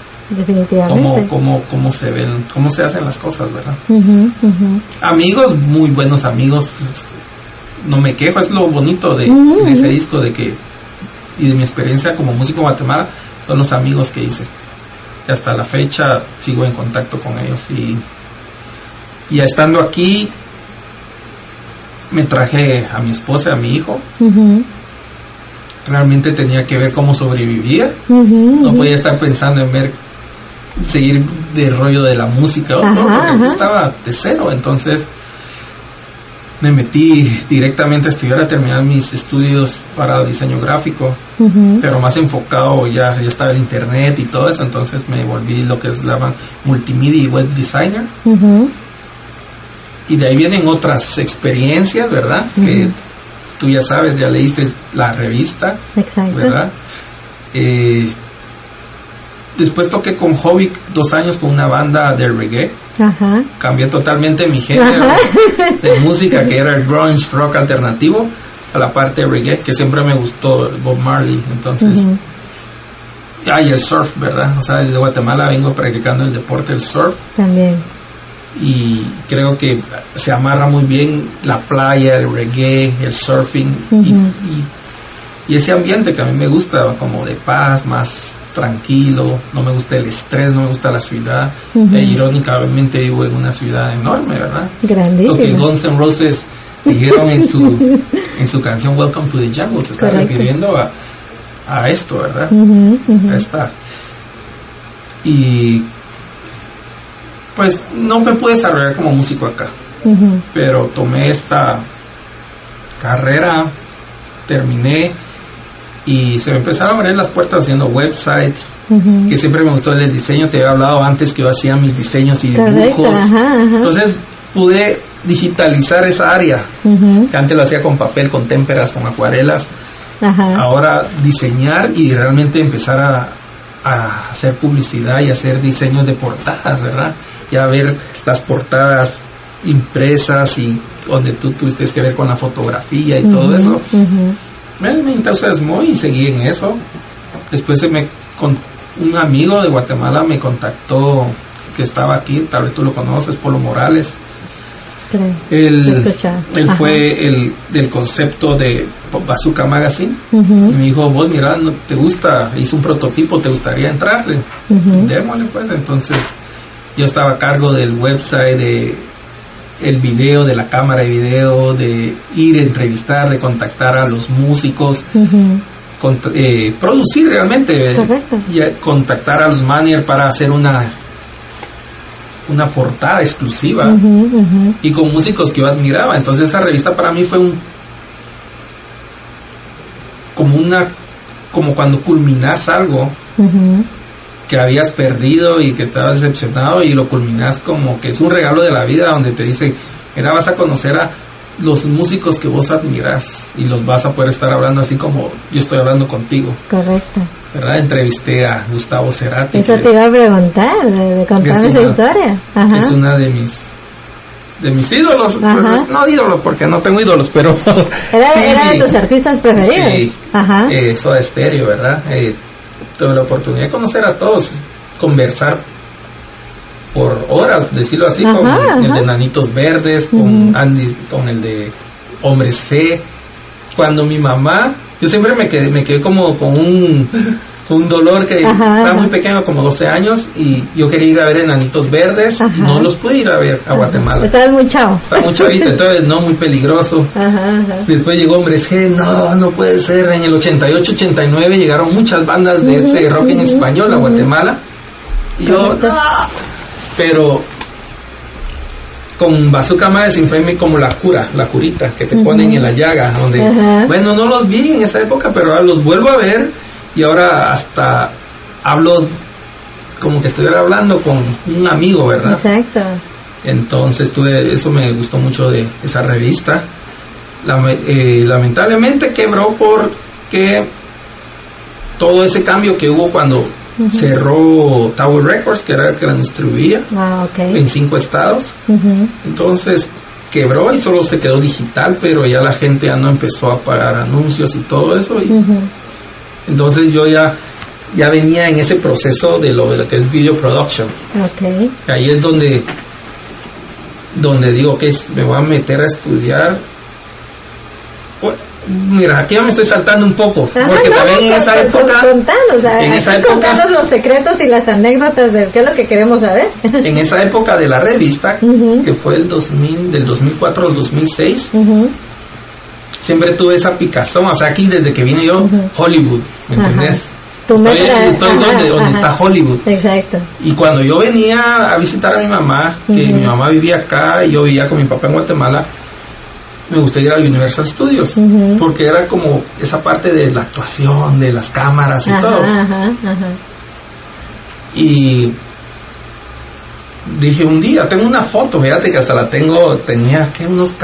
Cómo, cómo, cómo, se ven, cómo se hacen las cosas, ¿verdad? Amigos, muy buenos amigos, no me quejo, es lo bonito de, de ese disco de que y de mi experiencia como músico en Guatemala son los amigos que hice. Y hasta la fecha sigo en contacto con ellos y, y estando aquí me traje a mi esposa, a mi hijo. Realmente tenía que ver cómo sobrevivía. no podía estar pensando en ver seguir de rollo de la música, porque estaba de cero. Entonces me metí directamente a estudiar, a terminar mis estudios para diseño gráfico, pero más enfocado ya, ya estaba el internet y todo eso, entonces me volví lo que es la multimedia y web designer. Y de ahí vienen otras experiencias, ¿verdad? Que tú ya sabes, ya leíste la revista, ¿verdad? Eh, después toqué con Hobby dos años con una banda de reggae. Ajá. Cambié totalmente mi género de música, que era el grunge rock alternativo, a la parte de reggae, que siempre me gustó Bob Marley. Entonces, uh y el surf, ¿verdad? O sea, desde Guatemala vengo practicando el deporte, el surf. También. Y creo que se amarra muy bien la playa, el reggae, el surfing y, y ese ambiente que a mí me gusta, como de paz, más tranquilo, no me gusta el estrés, no me gusta la ciudad. e, irónicamente vivo en una ciudad enorme, ¿verdad? Grandísima. Lo que Guns N' Roses dijeron en su, en su canción Welcome to the Jungle, se está refiriendo a, a esto, ¿verdad? A Y pues no me pude desarrollar como músico acá, pero tomé esta carrera, terminé y se me empezaron a abrir las puertas haciendo websites, que siempre me gustó el diseño, te había hablado antes que yo hacía mis diseños y dibujos. Entonces pude digitalizar esa área, que antes lo hacía con papel, con témperas, con acuarelas. Ahora diseñar y realmente empezar a, a hacer publicidad y hacer diseños de portadas, ¿verdad? Ya ver las portadas impresas y donde tú tuviste que ver con la fotografía y todo eso me, me entusiasmó y seguí en eso. Después se me con, un amigo de Guatemala me contactó que estaba aquí, tal vez tú lo conoces, Polo Morales. Él, él fue el del concepto de Bazooka Magazine. y me dijo, vos mira, no te gusta, hice un prototipo, ¿te gustaría entrarle? Démosle pues. Entonces yo estaba a cargo del website de el video, de la cámara de video, de ir a entrevistar, de contactar a los músicos, eh, producir realmente, y contactar a los managers para hacer una una portada exclusiva y con músicos que yo admiraba. Entonces esa revista para mí fue un como una como cuando culminas algo que habías perdido y que estabas decepcionado y lo culminas como que es un regalo de la vida donde te dicen, mira, vas a conocer a los músicos que vos admiras y los vas a poder estar hablando así como yo estoy hablando contigo. Correcto. ¿Verdad? Entrevisté a Gustavo Cerati. Eso te iba a preguntar, de, contarme esa historia. Es una de mis de mis ídolos, pues, no ídolos porque no tengo ídolos, pero era, de tus artistas preferidos. Sí, Ajá. Eh, Soda Stereo, ¿verdad? Eh, tuve la oportunidad de conocer a todos, conversar por horas, decirlo así, con el de Nanitos Verdes, con Andy, con el de Hombres Fe, cuando mi mamá, yo siempre me quedé, me quedé como con un, un dolor que estaba muy pequeño, como 12 años, y yo quería ir a ver enanitos verdes, y no los pude ir a ver a Guatemala. Estaba muy chavo. Estaba muy chavito, entonces no muy peligroso. Después llegó Hombres G, no, no puede ser. En el 88, 89 llegaron muchas bandas de ese rock en español a Guatemala. Y yo, pero con Bazooka Medicine fue como la cura, la curita que te ponen en la llaga, donde, bueno, no los vi en esa época, pero ahora los vuelvo a ver y ahora hasta hablo como que estuviera hablando con un amigo, ¿verdad? Exacto. Entonces tuve, eso me gustó mucho de esa revista. Eh, lamentablemente quebró porque todo ese cambio que hubo cuando cerró Tower Records, que era el que la distribuía ah, en cinco estados. Entonces quebró y solo se quedó digital, pero ya la gente ya no empezó a pagar anuncios y todo eso. Y Entonces yo ya ya venía en ese proceso de lo, de lo que es video production. Ahí es donde donde digo que me voy a meter a estudiar Mira, aquí me estoy saltando un poco, porque también en esa época... en esa época los secretos y las anécdotas de qué es lo que queremos saber. en esa época de la revista, que fue el 2000, del 2004 al 2006, siempre tuve esa picazón, o sea, aquí desde que vine yo, Hollywood, ¿me entendés? Estoy, donde, está Hollywood. Exacto. Y cuando yo venía a visitar a mi mamá, que mi mamá vivía acá y yo vivía con mi papá en Guatemala, me gustaría ir a Universal Studios, porque era como esa parte de la actuación, de las cámaras y todo. y dije un día, tengo una foto, fíjate que hasta la tengo, tenía que unos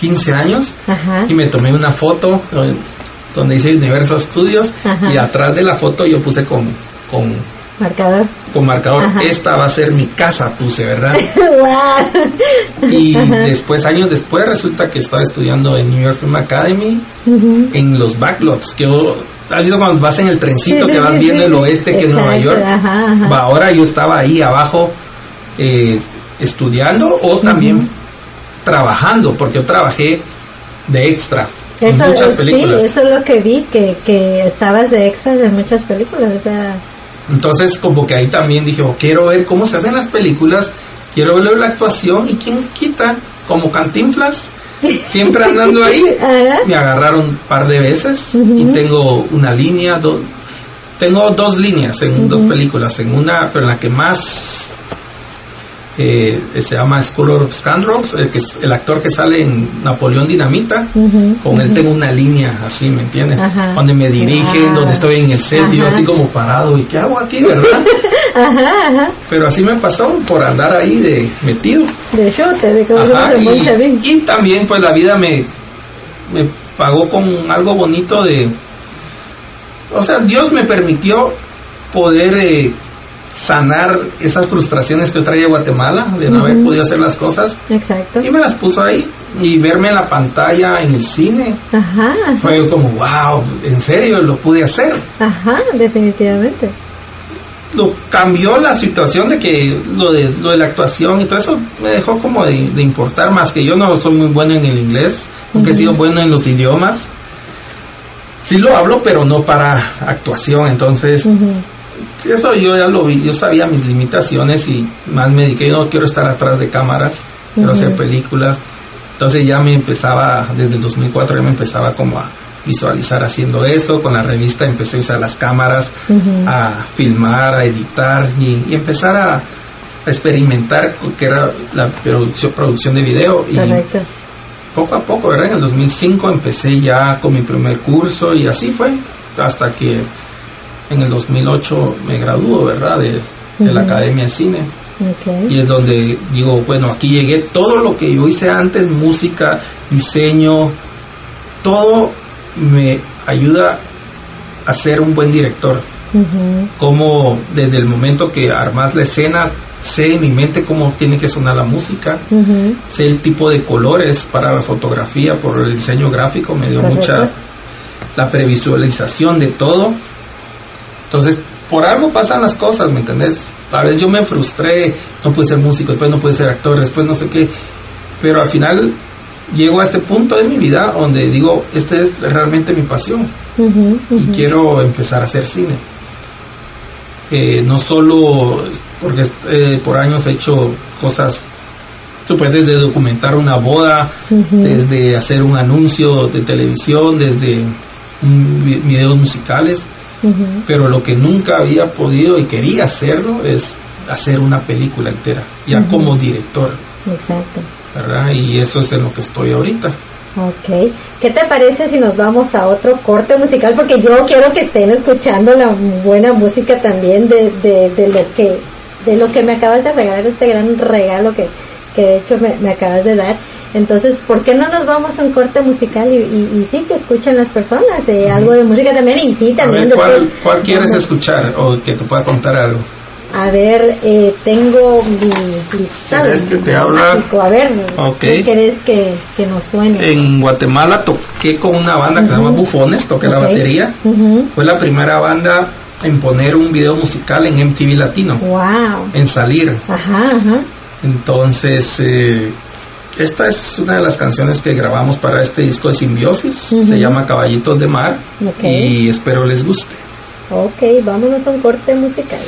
15 años, y me tomé una foto eh, donde dice Universal Studios, y atrás de la foto yo puse con, con Marcador. Con marcador. Esta va a ser mi casa, puse, ¿verdad? y después, años después, resulta que estaba estudiando en New York Film Academy, en los backlots, que has visto cuando vas en el trencito que vas viendo el oeste que Nueva York. ahora yo estaba ahí abajo eh, estudiando o también trabajando, porque yo trabajé de extra. en muchas películas. Sí, eso es lo que vi, que, que estabas de extra en muchas películas. O sea, entonces, como que ahí también dije, oh, quiero ver cómo se hacen las películas, quiero ver la actuación y quién quita, como cantinflas, siempre andando ahí. Me agarraron un par de veces y tengo una línea, tengo dos líneas en dos películas, en una, pero en la que más eh, se llama Scholar of Scoundrels, el, que, el actor que sale en Napoleón Dinamita, con él tengo una línea así, ¿me entiendes? Donde me dirigen, donde estoy en el set, yo así como parado, ¿y qué hago aquí, verdad? Pero así me pasó por andar ahí de metido. De chute, de y, y también pues la vida me, me pagó con algo bonito de... O sea, Dios me permitió poder... Eh, sanar esas frustraciones que yo traía de Guatemala, de no haber podido hacer las cosas. Exacto. Y me las puso ahí. Y verme en la pantalla, en el cine. Ajá, Fue como, wow, en serio, lo pude hacer. Ajá, definitivamente. Lo cambió la situación de que lo de, lo de la actuación y todo eso me dejó como de, importar más que yo no soy muy bueno en el inglés, aunque he sido bueno en los idiomas. Sí lo hablo, pero no para actuación, entonces eso yo ya lo vi, yo sabía mis limitaciones y más me dije, no quiero estar atrás de cámaras, quiero hacer películas. Entonces ya me empezaba, desde el 2004 ya me empezaba como a visualizar haciendo eso, con la revista empecé a usar las cámaras, a filmar, a editar y, empezar a, experimentar que era la producción, producción de video. Y poco a poco, ¿verdad? En el 2005 empecé ya con mi primer curso y así fue, hasta que en el 2008 me graduó, ¿verdad? De, la Academia de Cine. Y es donde digo, bueno, aquí llegué, todo lo que yo hice antes, música, diseño, todo me ayuda a ser un buen director. Como desde el momento que armas la escena, sé en mi mente cómo tiene que sonar la música, sé el tipo de colores para la fotografía, por el diseño gráfico, me dio mucha la previsualización de todo entonces, por algo pasan las cosas, ¿me entendés? A veces yo me frustré, no pude ser músico, después no pude ser actor, después no sé qué, pero al final llego a este punto de mi vida donde digo, esta es realmente mi pasión y quiero empezar a hacer cine. Eh, no solo porque eh, por años he hecho cosas desde documentar una boda, desde hacer un anuncio de televisión, desde videos musicales, pero lo que nunca había podido y quería hacerlo es hacer una película entera, ya como director. Exacto. ¿Verdad? Y eso es en lo que estoy ahorita. Ok. ¿Qué te parece si nos vamos a otro corte musical? Porque yo quiero que estén escuchando la buena música también de, de, lo que de lo que me acabas de regalar, este gran regalo que, que de hecho me, acabas de dar. Entonces, ¿por qué no nos vamos a un corte musical y, y, sí que escuchen las personas de algo de música también? Y sí, también. ¿cuál, ¿Cuál quieres escuchar o que te pueda contar algo? A ver, eh, tengo mi listado. que te habla? A ver, ¿qué querés que, que, nos suene? En Guatemala toqué con una banda que se llama Bufones, toqué la batería. Fue la primera banda en poner un video musical en MTV Latino. Wow. En salir. Ajá, ajá. Entonces, eh, esta es una de las canciones que grabamos para este disco de Simbiosis. Se llama Caballitos de Mar. Y espero les guste. Ok, vámonos a un corte musical.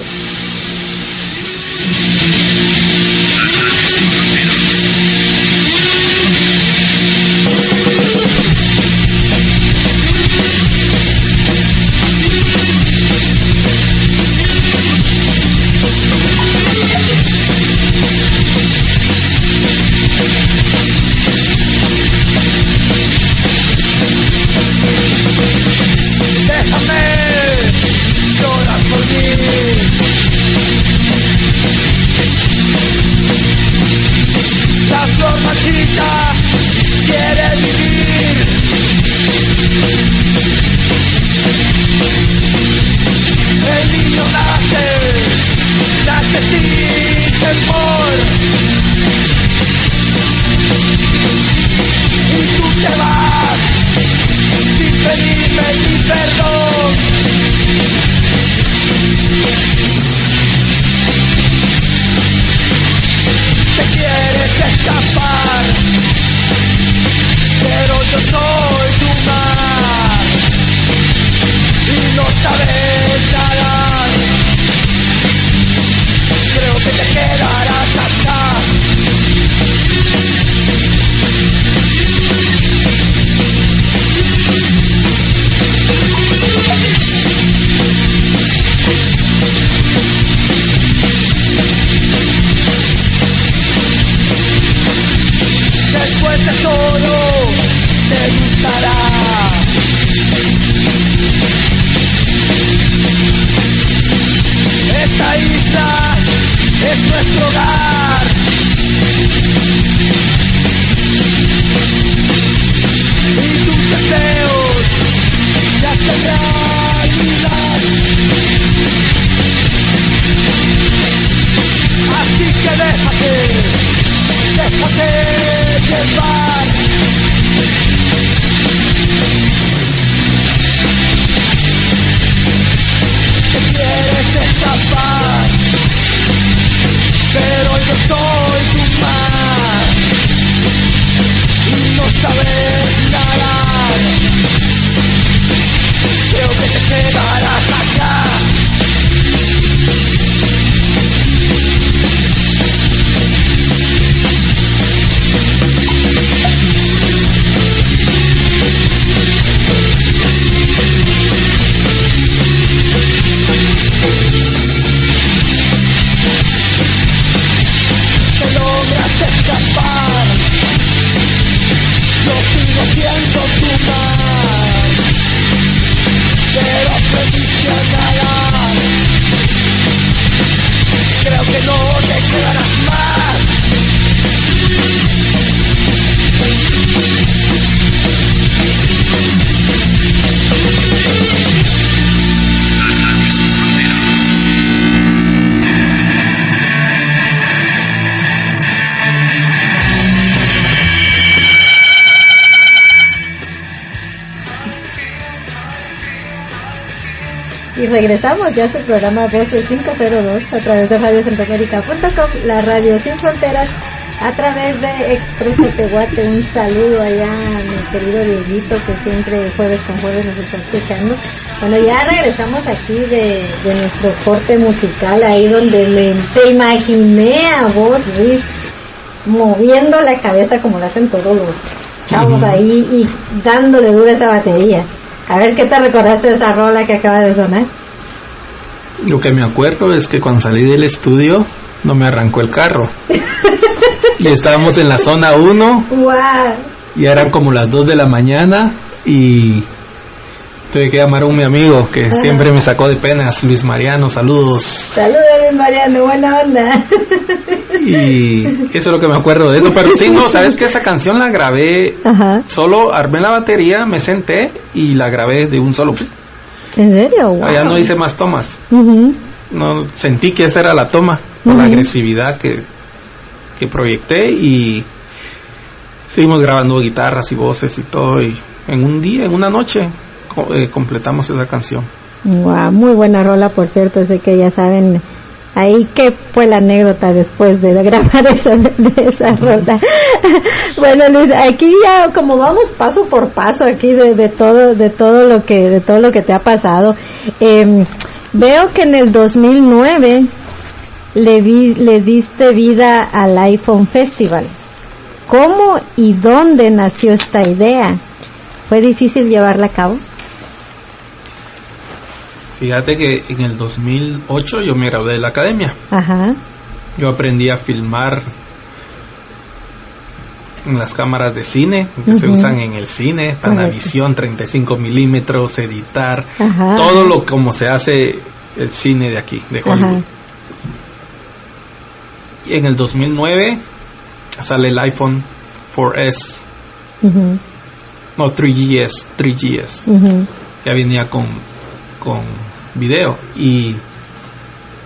Ya su programa Voces 502 a través de radiocentroamérica.com, la radio sin fronteras. a través de Expreso Tehuate. Un saludo allá a mi querido Dieguito que siempre jueves con jueves nos está escuchando. Bueno, ya regresamos aquí de, nuestro corte musical, ahí donde me, te imaginé a vos, Luis, moviendo la cabeza como lo hacen todos los chavos ahí y dándole dura esa batería. A ver, ¿qué te recordaste de esa rola que acaba de sonar? Lo que me acuerdo es que cuando salí del estudio no me arrancó el carro. y estábamos en la zona 1. Wow. Y eran como las 2 de la mañana y tuve que llamar a un mi amigo que siempre me sacó de penas, Luis Mariano, saludos. Saludos Luis Mariano, buena onda. y eso es lo que me acuerdo de eso, pero sí, no, sabes que esa canción la grabé, solo armé la batería, me senté y la grabé de un solo. ¿En serio? Allá no hice más tomas. No sentí que esa era la toma por la agresividad que, que proyecté y seguimos grabando guitarras y voces y todo y en un día, en una noche eh, completamos esa canción. Wow, muy buena rola por cierto, sé que ya saben ahí qué fue la anécdota después de grabar esa, de esa rola. bueno Luis, aquí ya como vamos paso por paso aquí de, de todo de todo lo que de todo lo que te ha pasado. Eh, Veo que en el 2009 le, le diste vida al iPhone Festival. ¿Cómo y dónde nació esta idea? ¿Fue difícil llevarla a cabo? Fíjate que en el 2008 yo me gradué de la academia. Ajá. Yo aprendí a filmar en las cámaras de cine que se usan en el cine, Panavisión 35 milímetros, editar, todo lo como se hace el cine de aquí, de Hollywood. Y en el 2009 sale el iPhone 4S, no 3GS, 3GS, ya venía con, con video y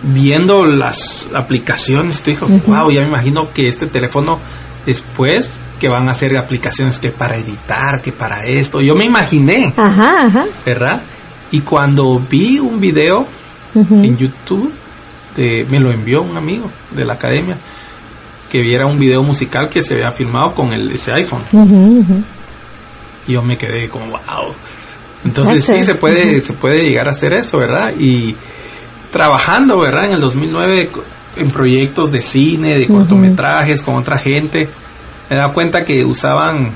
viendo las aplicaciones, tú dijo, wow, ya me imagino que este teléfono después que van a hacer aplicaciones que para editar, que para esto. Yo me imaginé, ajá, ¿verdad? Y cuando vi un video en YouTube, me lo envió un amigo de la academia, que viera un video musical que se había filmado con el, ese iPhone. Y yo me quedé como, wow. Entonces sí, se puede, se puede llegar a hacer eso, ¿verdad? Y trabajando, ¿verdad? En el 2009 en proyectos de cine, de cortometrajes con otra gente, me da cuenta que usaban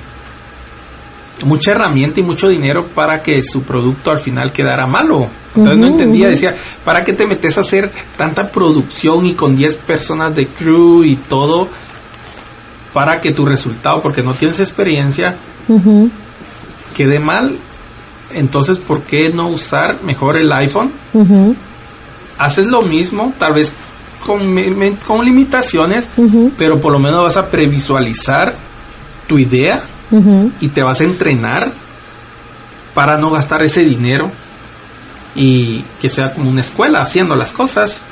mucha herramienta y mucho dinero para que su producto al final quedara malo. Entonces no entendía, decía, ¿para qué te metes a hacer tanta producción y con 10 personas de crew y todo para que tu resultado, porque no tienes experiencia, quede mal? Entonces, ¿por qué no usar mejor el iPhone? Haces lo mismo, tal vez con, con limitaciones, pero por lo menos vas a previsualizar tu idea y te vas a entrenar para no gastar ese dinero y que sea como una escuela haciendo las cosas.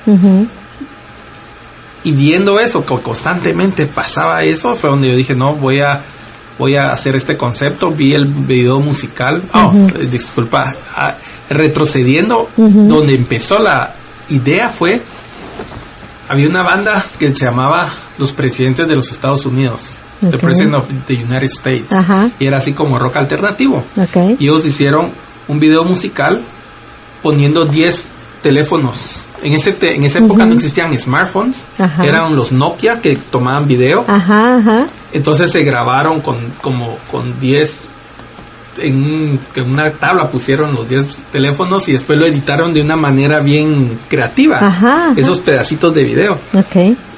Y viendo eso, que constantemente pasaba eso, fue donde yo dije, no, voy a voy a hacer este concepto, vi el video musical, oh, disculpa, ah, retrocediendo, donde empezó la idea fue había una banda que se llamaba Los Presidentes de los Estados Unidos, The President of the United States, y era así como rock alternativo. Y ellos hicieron un video musical poniendo 10 teléfonos. En, ese en esa época no existían smartphones, eran los Nokia que tomaban video. Entonces se grabaron con como con 10 en, una tabla pusieron los 10 teléfonos y después lo editaron de una manera bien creativa. Esos pedacitos de video.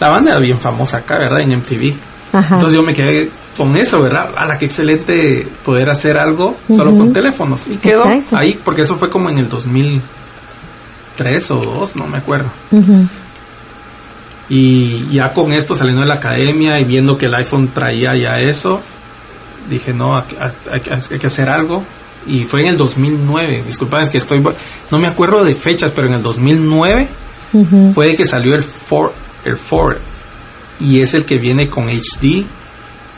La banda era bien famosa acá, ¿verdad? En MTV. Entonces yo me quedé con eso, ¿verdad? A la que excelente poder hacer algo solo con teléfonos. Y quedó ahí, porque eso fue como en el 2003 o 2, no me acuerdo. Y ya con esto saliendo de la academia y viendo que el iPhone traía ya eso, dije, no, hay, que hacer algo. Y fue en el 2009, disculpa, es que estoy, no me acuerdo de fechas, pero en el 2009 fue que salió el Ford, el Ford, y es el que viene con HD,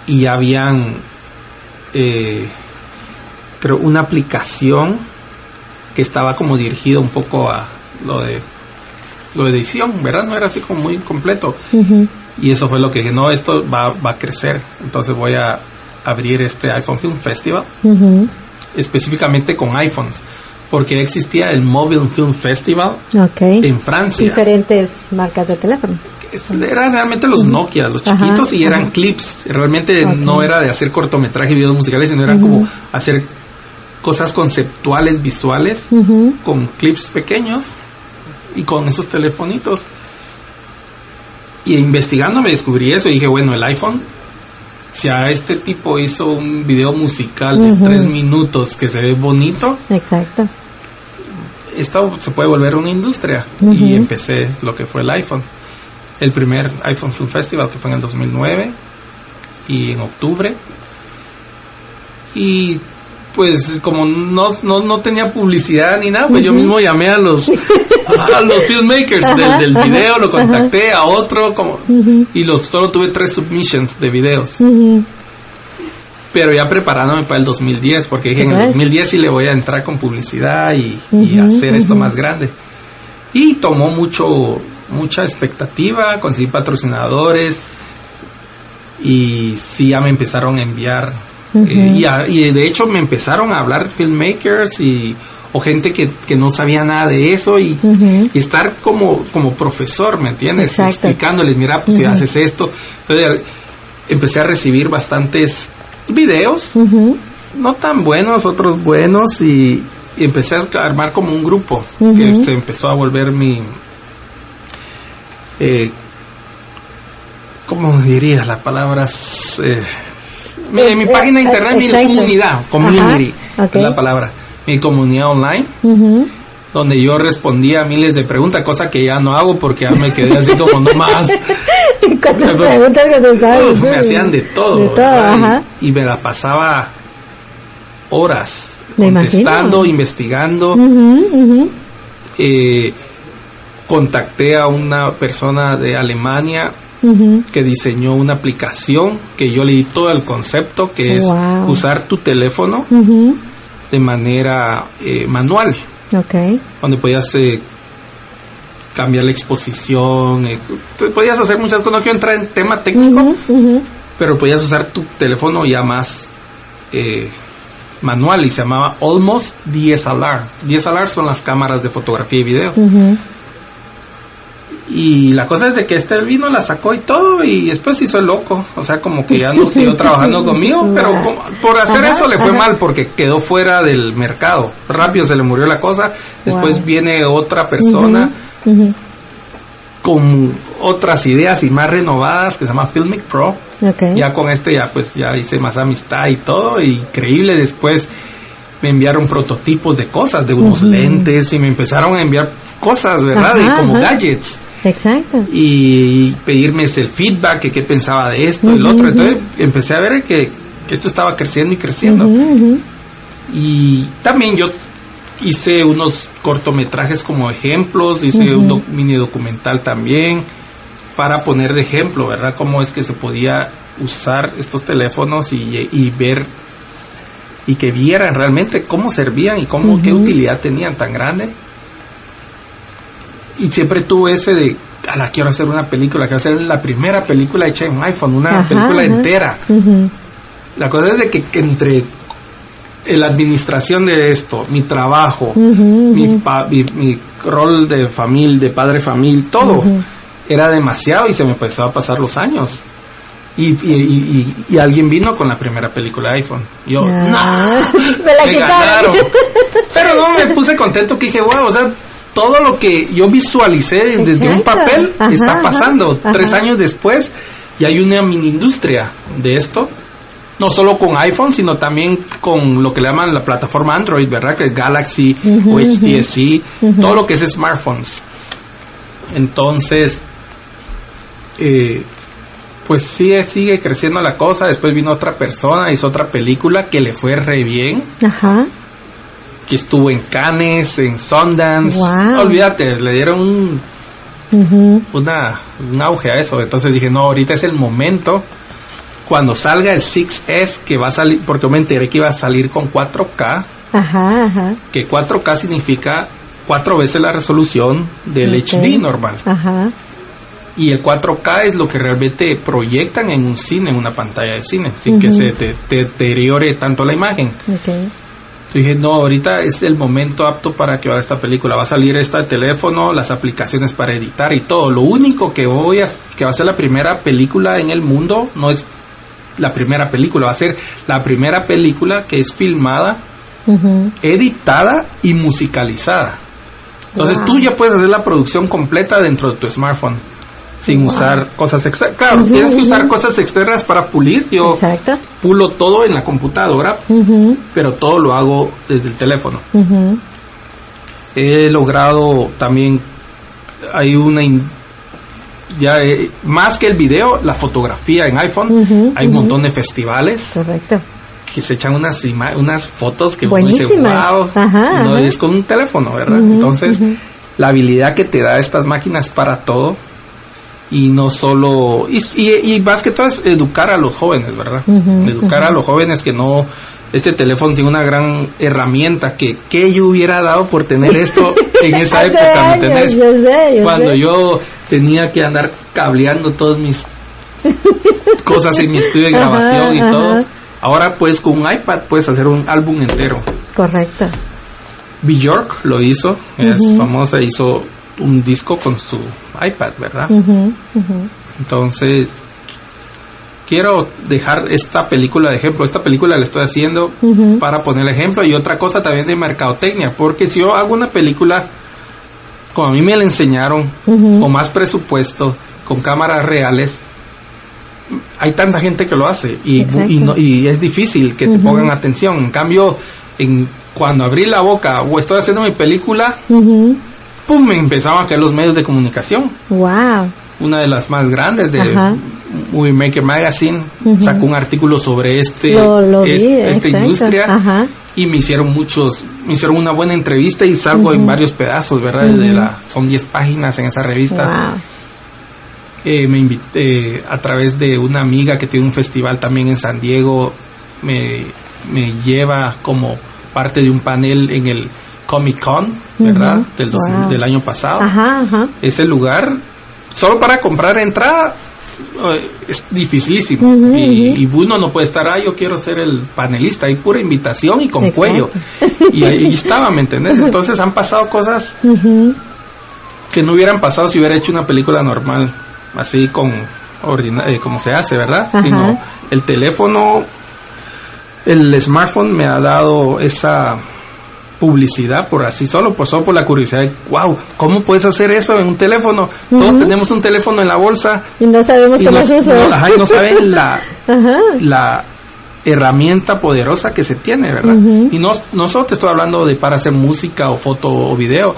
y habían, eh, creo, una aplicación que estaba como dirigida un poco a lo de lo de edición, ¿verdad? No era así como muy completo. Y eso fue lo que dije, no, esto va, va a crecer. Entonces voy a abrir este iPhone Film Festival, específicamente con iPhones, porque existía el Mobile Film Festival en Francia. Diferentes marcas de teléfono. Eran realmente los Nokia, los chiquitos, y eran clips. Realmente no era de hacer cortometraje y videos musicales, sino eran como hacer cosas conceptuales, visuales, con clips pequeños y con esos telefonitos. Y investigando me descubrí eso y dije, bueno, el iPhone, si a este tipo hizo un video musical de tres minutos que se ve bonito, exacto. Esto se puede volver una industria. Y empecé lo que fue el iPhone. El primer iPhone Film Festival que fue en el 2009 y en octubre. Y pues como no, no, no tenía publicidad ni nada, pues yo mismo llamé a los a los filmmakers del, video, lo contacté a otro como y los solo tuve tres submissions de videos. Pero ya preparándome para el 2010, porque dije en el 2010 sí le voy a entrar con publicidad y, hacer esto más grande. Y tomó mucho mucha expectativa, conseguí patrocinadores y sí ya me empezaron a enviar eh, y, de hecho me empezaron a hablar filmmakers y o gente que, que no sabía nada de eso y, estar como, como profesor, ¿me entiendes? Explicándoles, mira, pues si haces esto. Entonces empecé a recibir bastantes videos, no tan buenos, otros buenos, y, empecé a armar como un grupo que se empezó a volver mi... Eh, ¿Cómo dirías las palabras? Eh, mi, mi página internet, mi comunidad, community, es la palabra, mi comunidad online, donde yo respondía a miles de preguntas, cosa que ya no hago porque ya me quedé así como no más. preguntas que Me hacían de todo, y, me la pasaba horas contestando, investigando. Eh, contacté a una persona de Alemania que diseñó una aplicación que yo leí todo el concepto, que es usar tu teléfono de manera eh, manual. Donde podías eh, cambiar la exposición, eh, podías hacer muchas cosas. No quiero entrar en tema técnico, pero podías usar tu teléfono ya más manual y se llamaba Almost DSLR. DSLR son las cámaras de fotografía y video. Y la cosa es de que este vino, la sacó y todo, y después hizo el loco. O sea, como que ya no siguió trabajando conmigo, pero por hacer eso le fue mal porque quedó fuera del mercado. Rápido se le murió la cosa. Después viene otra persona con otras ideas y más renovadas que se llama Filmic Pro. Ya con este ya pues ya hice más amistad y todo, increíble. Después me enviaron prototipos de cosas, de unos lentes y me empezaron a enviar cosas, ¿verdad? y como gadgets. Exacto. Y pedirme el feedback, que qué pensaba de esto, el otro. Entonces empecé a ver que, esto estaba creciendo y creciendo. Y también yo hice unos cortometrajes como ejemplos, hice un mini documental también para poner de ejemplo, ¿verdad? Cómo es que se podía usar estos teléfonos y, y ver y que vieran realmente cómo servían y cómo, qué utilidad tenían tan grande. Y siempre tuve ese de, a la quiero hacer una película, quiero hacer la primera película hecha en iPhone, una película entera. La cosa es de que, entre la administración de esto, mi trabajo, mi, mi, rol de familia, de padre familia, todo, era demasiado y se me empezó a pasar los años. Y, y, y, alguien vino con la primera película de iPhone. Yo, no, me, ganaron. Pero no, me puse contento que dije, wow, o sea, todo lo que yo visualicé desde un papel está pasando. Tres años después y hay una mini industria de esto. No solo con iPhone, sino también con lo que le llaman la plataforma Android, ¿verdad? Que es Galaxy o HTC, todo lo que es smartphones. Entonces, eh, pues sigue, sigue creciendo la cosa. Después vino otra persona, hizo otra película que le fue re bien. Ajá. Que estuvo en Cannes, en Sundance. olvídate, le dieron un, una, un auge a eso. Entonces dije, no, ahorita es el momento. Cuando salga el 6S, que va a salir, porque me enteré que iba a salir con 4K. Ajá, ajá. Que 4K significa cuatro veces la resolución del HD normal. Ajá. Y el 4K es lo que realmente proyectan en un cine, en una pantalla de cine, sin que se te, deteriore tanto la imagen. Okay. Dije, no, ahorita es el momento apto para que haga esta película. Va a salir esta teléfono, las aplicaciones para editar y todo. Lo único que voy a, que va a ser la primera película en el mundo, no es la primera película, va a ser la primera película que es filmada, editada y musicalizada. Entonces tú ya puedes hacer la producción completa dentro de tu smartphone sin usar cosas externas. Claro, tienes que usar cosas externas para pulir. Yo pulo todo en la computadora, pero todo lo hago desde el teléfono. He logrado también, hay una, ya más que el video, la fotografía en iPhone. hay un montón de festivales. Que se echan unas unas fotos que uno dice, wow, no es con un teléfono, ¿verdad? Entonces, la habilidad que te da estas máquinas para todo y no solo y, y, más que todo es educar a los jóvenes verdad educar a los jóvenes que no este teléfono tiene una gran herramienta que que yo hubiera dado por tener esto en esa época ¿me cuando yo tenía que andar cableando todas mis cosas en mi estudio de grabación y todo ahora pues con un iPad puedes hacer un álbum entero. Correcto. Bjork lo hizo es famosa hizo un disco con su iPad, ¿verdad? Entonces, quiero dejar esta película de ejemplo. Esta película la estoy haciendo para poner el ejemplo y otra cosa también de mercadotecnia, porque si yo hago una película como a mí me la enseñaron, con más presupuesto, con cámaras reales, hay tanta gente que lo hace y, y, es difícil que te pongan atención. En cambio, en, cuando abrí la boca o estoy haciendo mi película, ¡pum! me empezaban a caer los medios de comunicación. ¡Wow! Una de las más grandes de Movie Maker Magazine sacó un artículo sobre este, esta industria y me hicieron muchos, me hicieron una buena entrevista y salgo en varios pedazos, ¿verdad? de la, son 10 páginas en esa revista. Eh, me invité a través de una amiga que tiene un festival también en San Diego, me, me lleva como parte de un panel en el Comic Con, ¿verdad? del, del año pasado. Ajá, Ese lugar, solo para comprar entrada, eh, es dificilísimo. y, uno no puede estar, ah, yo quiero ser el panelista, hay pura invitación y con cuello. Y ahí estaba, ¿me entendés? Entonces han pasado cosas que no hubieran pasado si hubiera hecho una película normal, así con eh, como se hace, ¿verdad? Sino el teléfono, el smartphone me ha dado esa publicidad por así solo, pues solo por la curiosidad. wow, ¿cómo puedes hacer eso en un teléfono? Todos tenemos un teléfono en la bolsa. Y no sabemos cómo es eso. No, no saben la, la herramienta poderosa que se tiene, ¿verdad? Y no, no solo te estoy hablando de para hacer música o foto o video,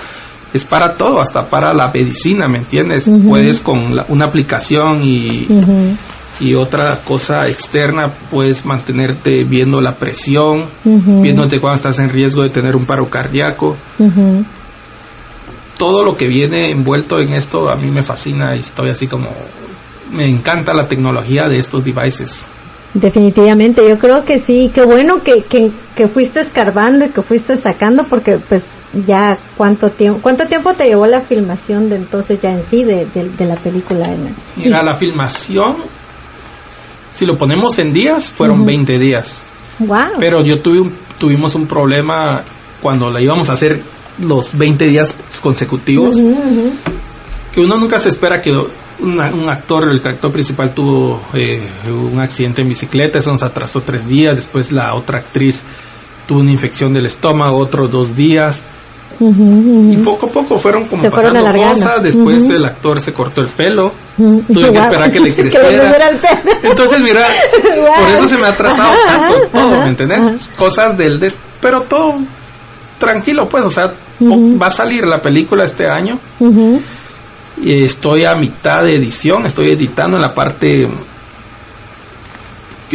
es para todo, hasta para la medicina, ¿me entiendes? Puedes con una aplicación y y otra cosa externa puedes mantenerte viendo la presión, viéndote cuando estás en riesgo de tener un paro cardíaco. Todo lo que viene envuelto en esto a mí me fascina y estoy así como me encanta la tecnología de estos devices. Definitivamente, yo creo que sí, qué bueno que, que, fuiste escarbando y que fuiste sacando porque pues ya cuánto tiempo cuánto tiempo te llevó la filmación de entonces ya en sí de, la película. Mira, la filmación si lo ponemos en días, fueron 20 días. Wow. Pero yo tuve tuvimos un problema cuando la íbamos a hacer los 20 días consecutivos. Que uno nunca se espera que un actor, el actor principal tuvo eh, un accidente en bicicleta, eso nos atrasó tres días. Después la otra actriz tuvo una infección del estómago, otros dos días. Y poco a poco fueron como pasando cosas. Después el actor se cortó el pelo. Tuve que esperar que le creciera. Entonces, mira, por eso se me ha atrasado tanto todo, ¿me entendés? Cosas del. pero todo tranquilo, pues, o sea, va a salir la película este año. Y estoy a mitad de edición, estoy editando en la parte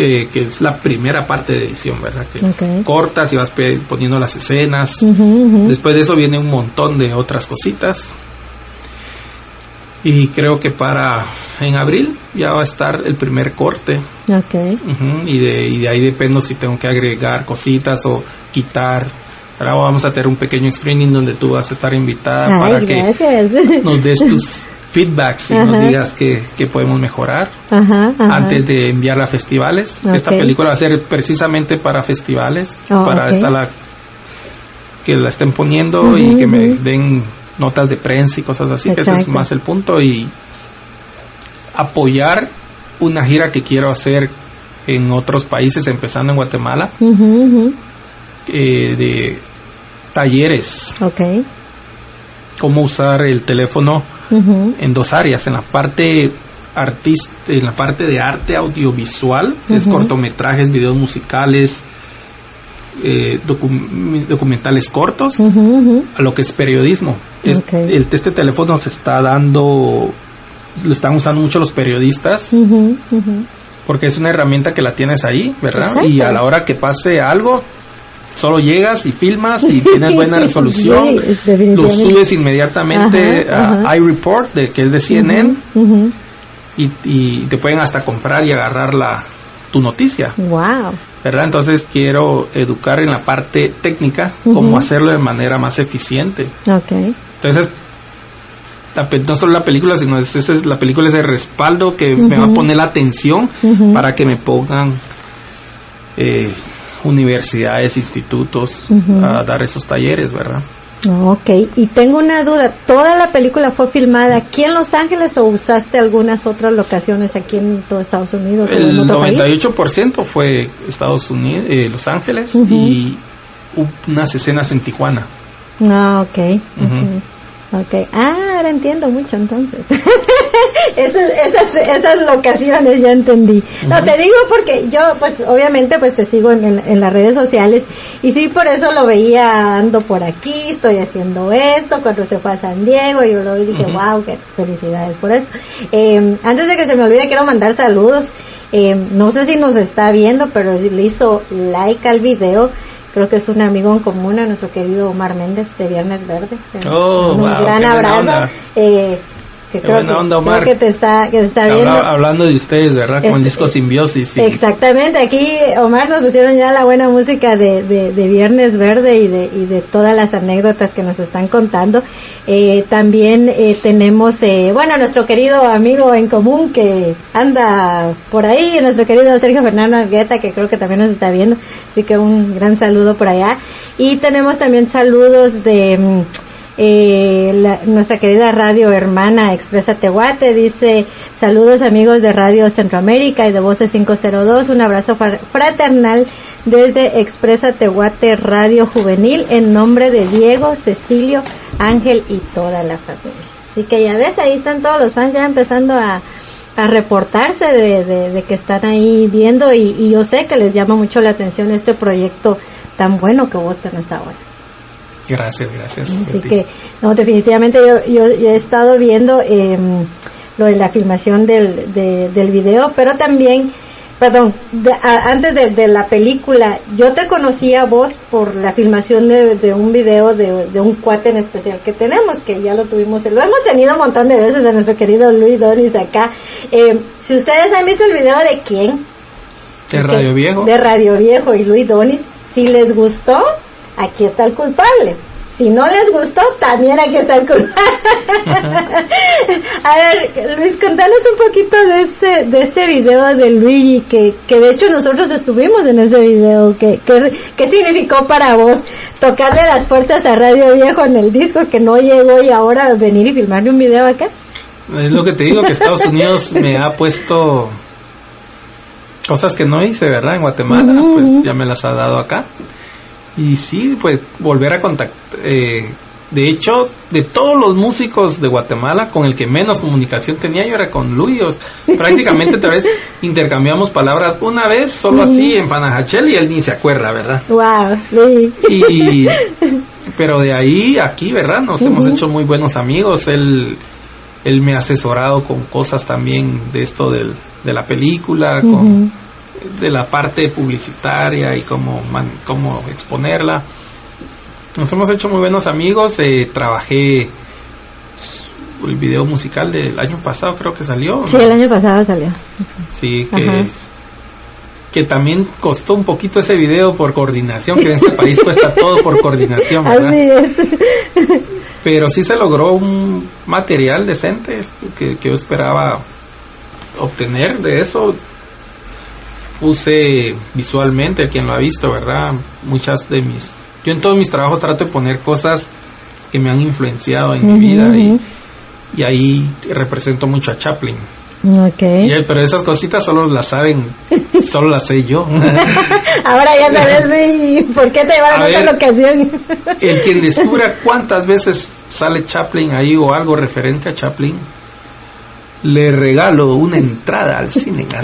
que, es la primera parte de edición, ¿verdad? Que cortas y vas poniendo las escenas. Después de eso viene un montón de otras cositas. Y creo que para en abril ya va a estar el primer corte. Okay. y, de, y de ahí dependo si tengo que agregar cositas o quitar Ahora vamos a tener un pequeño screening donde tú vas a estar invitada para que nos des tus feedbacks y nos digas qué, podemos mejorar antes de enviarla a festivales. Esta película va a ser precisamente para festivales, oh, para esta la que la estén poniendo y que me den notas de prensa y cosas así, que ese es más el punto y apoyar una gira que quiero hacer en otros países, empezando en Guatemala, eh, de talleres. Okay. Cómo usar el teléfono en dos áreas, en la parte artista, en la parte de arte audiovisual, es cortometrajes, videos musicales, eh, documentales cortos, a lo que es periodismo. el, este teléfono se está dando, lo están usando mucho los periodistas porque es una herramienta que la tienes ahí, ¿verdad? Y a la hora que pase algo, solo llegas y filmas y tienes buena resolución, lo subes inmediatamente a iReport, de, que es de CNN, y, te pueden hasta comprar y agarrar la tu noticia. Wow. ¿Verdad? Entonces quiero educar en la parte técnica, cómo hacerlo de manera más eficiente. Okay. Entonces no solo la película, sino es, es, la película es el respaldo que me va a poner la atención para que me pongan eh, universidades, institutos a dar esos talleres, ¿verdad? Ok, y tengo una duda, ¿toda la película fue filmada aquí en Los Ángeles o usaste algunas otras locaciones aquí en todo Estados Unidos? El 98% fue Estados Unidos, eh, Los Ángeles y unas escenas en Tijuana. Ah, ok. okay. Ok, ah, ahora entiendo mucho entonces. esas, esas, locaciones ya entendí. No, te digo porque yo, pues obviamente, pues te sigo en, en, las redes sociales y sí, por eso lo veía, ando por aquí, estoy haciendo esto, cuando se fue a San Diego, yo lo dije, wow, qué felicidades por eso. Eh, antes de que se me olvide, quiero mandar saludos. Eh, no sé si nos está viendo, pero le hizo like al video creo que es un amigo en común a nuestro querido Omar Méndez de Viernes Verde. Oh, un gran abrazo. Eh, que creo, que, te está, que está viendo. hablando de ustedes, ¿verdad? Con el disco este, Simbiosis. Exactamente, aquí Omar nos pusieron ya la buena música de, de, Viernes Verde y de, y de todas las anécdotas que nos están contando. Eh, también eh, tenemos, eh, bueno, nuestro querido amigo en común que anda por ahí, nuestro querido Sergio Fernando Argueta, que creo que también nos está viendo, así que un gran saludo por allá. Y tenemos también saludos de... Eh, nuestra querida radio hermana Expresa Tehuate dice saludos amigos de Radio Centroamérica y de Voces 502, un abrazo fraternal desde Expresa Tehuate Radio Juvenil en nombre de Diego, Cecilio, Ángel y toda la familia. Así que ya ves, ahí están todos los fans ya empezando a, reportarse de, que están ahí viendo y, y yo sé que les llama mucho la atención este proyecto tan bueno que vos tenés ahora. Gracias, gracias. Así que, no, definitivamente yo, he estado viendo em, lo de la filmación del, del video, pero también, perdón, antes de, la película, yo te conocí a vos por la filmación de, un video de, un cuate en especial que tenemos, que ya lo tuvimos, lo hemos tenido un montón de veces de nuestro querido Luis Donis acá. Em, si ustedes han visto el video de quién? De Radio Viejo. De Radio Viejo y Luis Donis, si les gustó, aquí está el culpable. Si no les gustó, también aquí está el culpable. a ver, Luis, contanos un poquito de ese, de ese video de Luigi, que, que de hecho nosotros estuvimos en ese video. ¿Qué, qué, significó para vos tocarle las puertas a Radio Viejo en el disco que no llegó y ahora venir y filmarle un video acá? Es lo que te digo, que Estados Unidos me ha puesto cosas que no hice, ¿verdad? En Guatemala, pues ya me las ha dado acá. Y sí, pues volver a contactar. Eh, de hecho, de todos los músicos de Guatemala, con el que menos comunicación tenía yo era con Luis. Prácticamente tal vez intercambiamos palabras una vez, solo así en Panajachel, y él ni se acuerda, ¿verdad? Wow, Y, pero de ahí aquí, ¿verdad? Nos hemos hecho muy buenos amigos. Él, él me ha asesorado con cosas también de esto del, de la película, con de la parte publicitaria y cómo, cómo exponerla. Nos hemos hecho muy buenos amigos. Eh, trabajé el video musical del año pasado, creo que salió. Sí, el año pasado salió. Sí, que, que también costó un poquito ese video por coordinación, que en este país cuesta todo por coordinación, ¿verdad? Pero sí se logró un material decente que, que yo esperaba obtener de eso. Puse visualmente, quien lo ha visto, ¿verdad? Muchas de mis... Yo en todos mis trabajos trato de poner cosas que me han influenciado en mi vida y, y ahí represento mucho a Chaplin. Okay. pero esas cositas solo las saben, solo las sé yo. Ahora ya sabes por qué te van a, ocasión. el quien descubra cuántas veces sale Chaplin ahí o algo referente a Chaplin, le regalo una entrada al cine.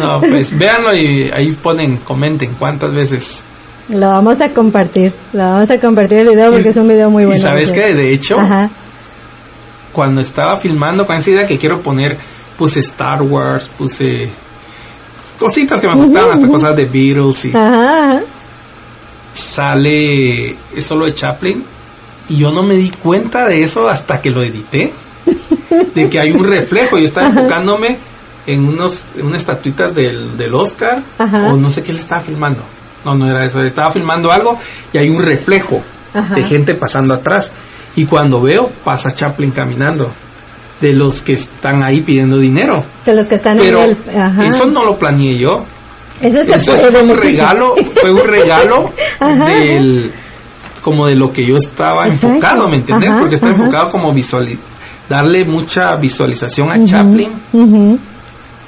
No, pues véanlo y ahí ponen, comenten cuántas veces. Lo vamos a compartir, lo vamos a compartir el video porque es un video muy bueno. Y sabes que de hecho, cuando estaba filmando con esa idea que quiero poner, puse Star Wars, puse cositas que me gustaban, hasta cosas de Beatles y sale solo de Chaplin y yo no me di cuenta de eso hasta que lo edité, de que hay un reflejo, yo estaba enfocándome en unos en unas estatuitas del, del Oscar o no sé qué le estaba filmando. No, no era eso, estaba filmando algo y hay un reflejo de gente pasando atrás. Y cuando veo, pasa Chaplin caminando. De los que están ahí pidiendo dinero. De los que están Pero en el, eso no lo planeé yo. eso fue un regalo, fue un regalo del como de lo que yo estaba enfocado, ¿me entiendes? Porque está enfocado como visual, darle mucha visualización a Chaplin.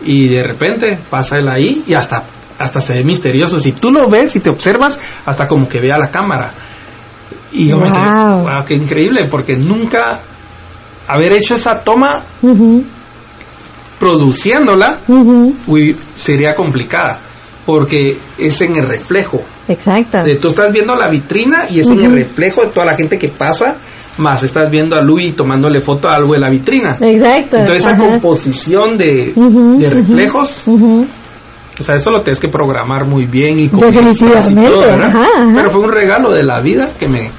y de repente pasa él ahí y hasta hasta se ve misterioso. Si tú lo ves y te observas, hasta como que ve a la cámara. Y yo me quedé, wow, qué increíble, porque nunca haber hecho esa toma produciéndola sería complicada, porque es en el reflejo. Exacto. De, tú estás viendo la vitrina y es en el reflejo de toda la gente que pasa, más estás viendo a Luis tomándole foto a algo de la vitrina. Exacto. Entonces esa composición de, de reflejos o sea, eso lo tienes que programar muy bien y con Definitivamente, Pero fue un regalo de la vida que me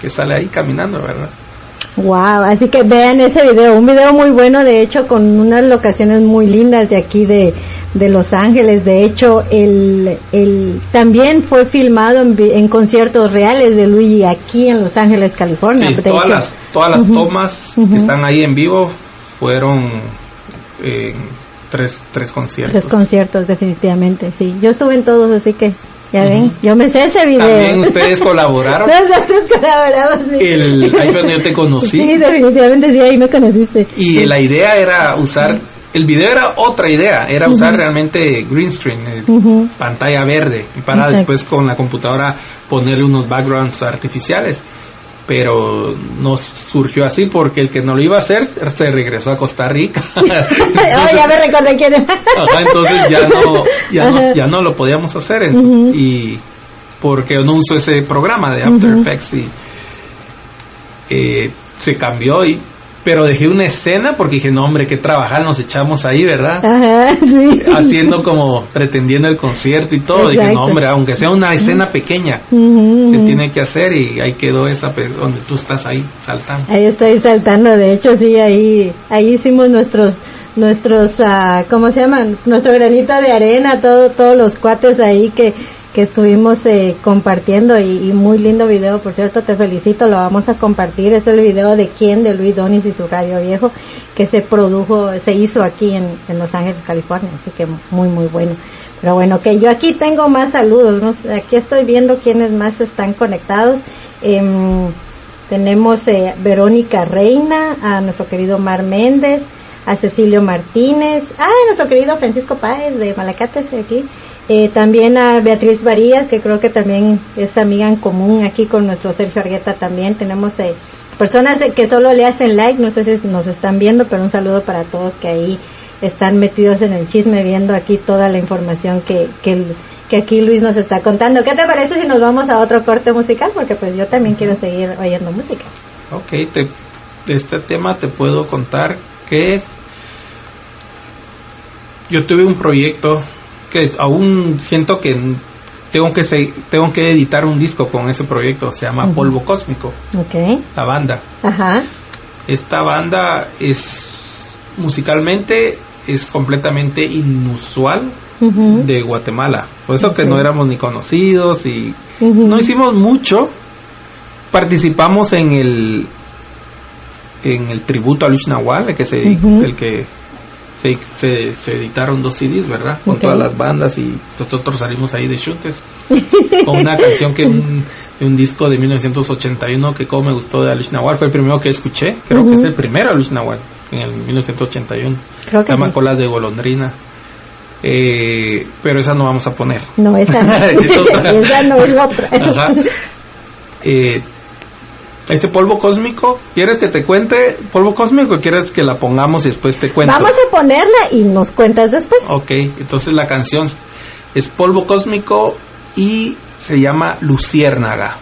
que sale ahí caminando, ¿verdad? Wow, así que vean ese video, un video muy bueno, de hecho, con unas locaciones muy lindas de aquí de, de Los Ángeles. De hecho, el, el también fue filmado en, conciertos reales de Luigi aquí en Los Ángeles, California. Sí, todas, las, todas las tomas que están ahí en vivo fueron eh, tres, tres conciertos. Tres conciertos, definitivamente, sí. Yo estuve en todos, así que ya ven, yo me sé ese video. También ustedes colaboraron. Nosotros colaboramos, sí. El, ahí fue donde yo te conocí. Sí, definitivamente sí, ahí me conociste. Y la idea era usar, el video era otra idea, era usar realmente green screen, eh, pantalla verde, y para después con la computadora ponerle unos backgrounds artificiales pero no surgió así porque el que no lo iba a hacer se regresó a Costa Rica. entonces, ya me recordé quién entonces ya no, ya no, lo podíamos hacer y porque no uso ese programa de After Effects y eh, se cambió y pero dejé una escena porque dije, no, hombre, qué trabajar nos echamos ahí, ¿verdad? Ajá, sí. Haciendo como, pretendiendo el concierto y todo. Dije, no, hombre, aunque sea una escena pequeña, se tiene que hacer y ahí quedó esa, donde tú estás ahí saltando. Ahí estoy saltando, de hecho, sí, ahí, ahí hicimos nuestros nuestros, uh, ¿cómo se llaman? Nuestro granito de arena, todo, todos los cuates ahí que, que estuvimos eh, compartiendo y, muy lindo video, por cierto, te felicito, lo vamos a compartir, es el video de quién, de Luis Donis y su radio viejo, que se produjo, se hizo aquí en, Los Ángeles, California, así que muy, muy bueno. Pero bueno, que yo aquí tengo más saludos, aquí estoy viendo quiénes más están conectados. Em, tenemos eh, Verónica Reina, a nuestro querido Mar Méndez, a Cecilio Martínez, a nuestro querido Francisco Páez de Malacates aquí, eh, también a Beatriz Varías, que creo que también es amiga en común aquí con nuestro Sergio Argueta también. Tenemos eh, personas que solo le hacen like, no sé si nos están viendo, pero un saludo para todos que ahí están metidos en el chisme viendo aquí toda la información que, que, que aquí Luis nos está contando. ¿Qué te parece si nos vamos a otro corte musical? Porque pues yo también quiero seguir oyendo música. Ok, de este tema te puedo contar que yo tuve un proyecto que aún siento que tengo que tengo que editar un disco con ese proyecto, se llama Polvo Cósmico. Okay. La banda. Ajá. Esta banda es musicalmente es completamente inusual de Guatemala. Por eso que no éramos ni conocidos y no hicimos mucho. Participamos en el en el tributo a Luis Nahual, el que se, el que se, se, editaron dos CDs, ¿verdad? Con todas las bandas y nosotros salimos ahí de chutes. con una canción que un, un disco de 1981 que como me gustó de Alice Nahual, fue el primero que escuché, creo que es el primero Alice Nahual, en el 1981. se llama Colas de Golondrina. Eh, pero esa no vamos a poner. No, esa no, esa no es otra. Eh, este polvo cósmico, ¿quieres que te cuente polvo cósmico o quieres que la pongamos y después te cuento? Vamos a ponerla y nos cuentas después. Ok, entonces la canción es polvo cósmico y se llama Luciérnaga.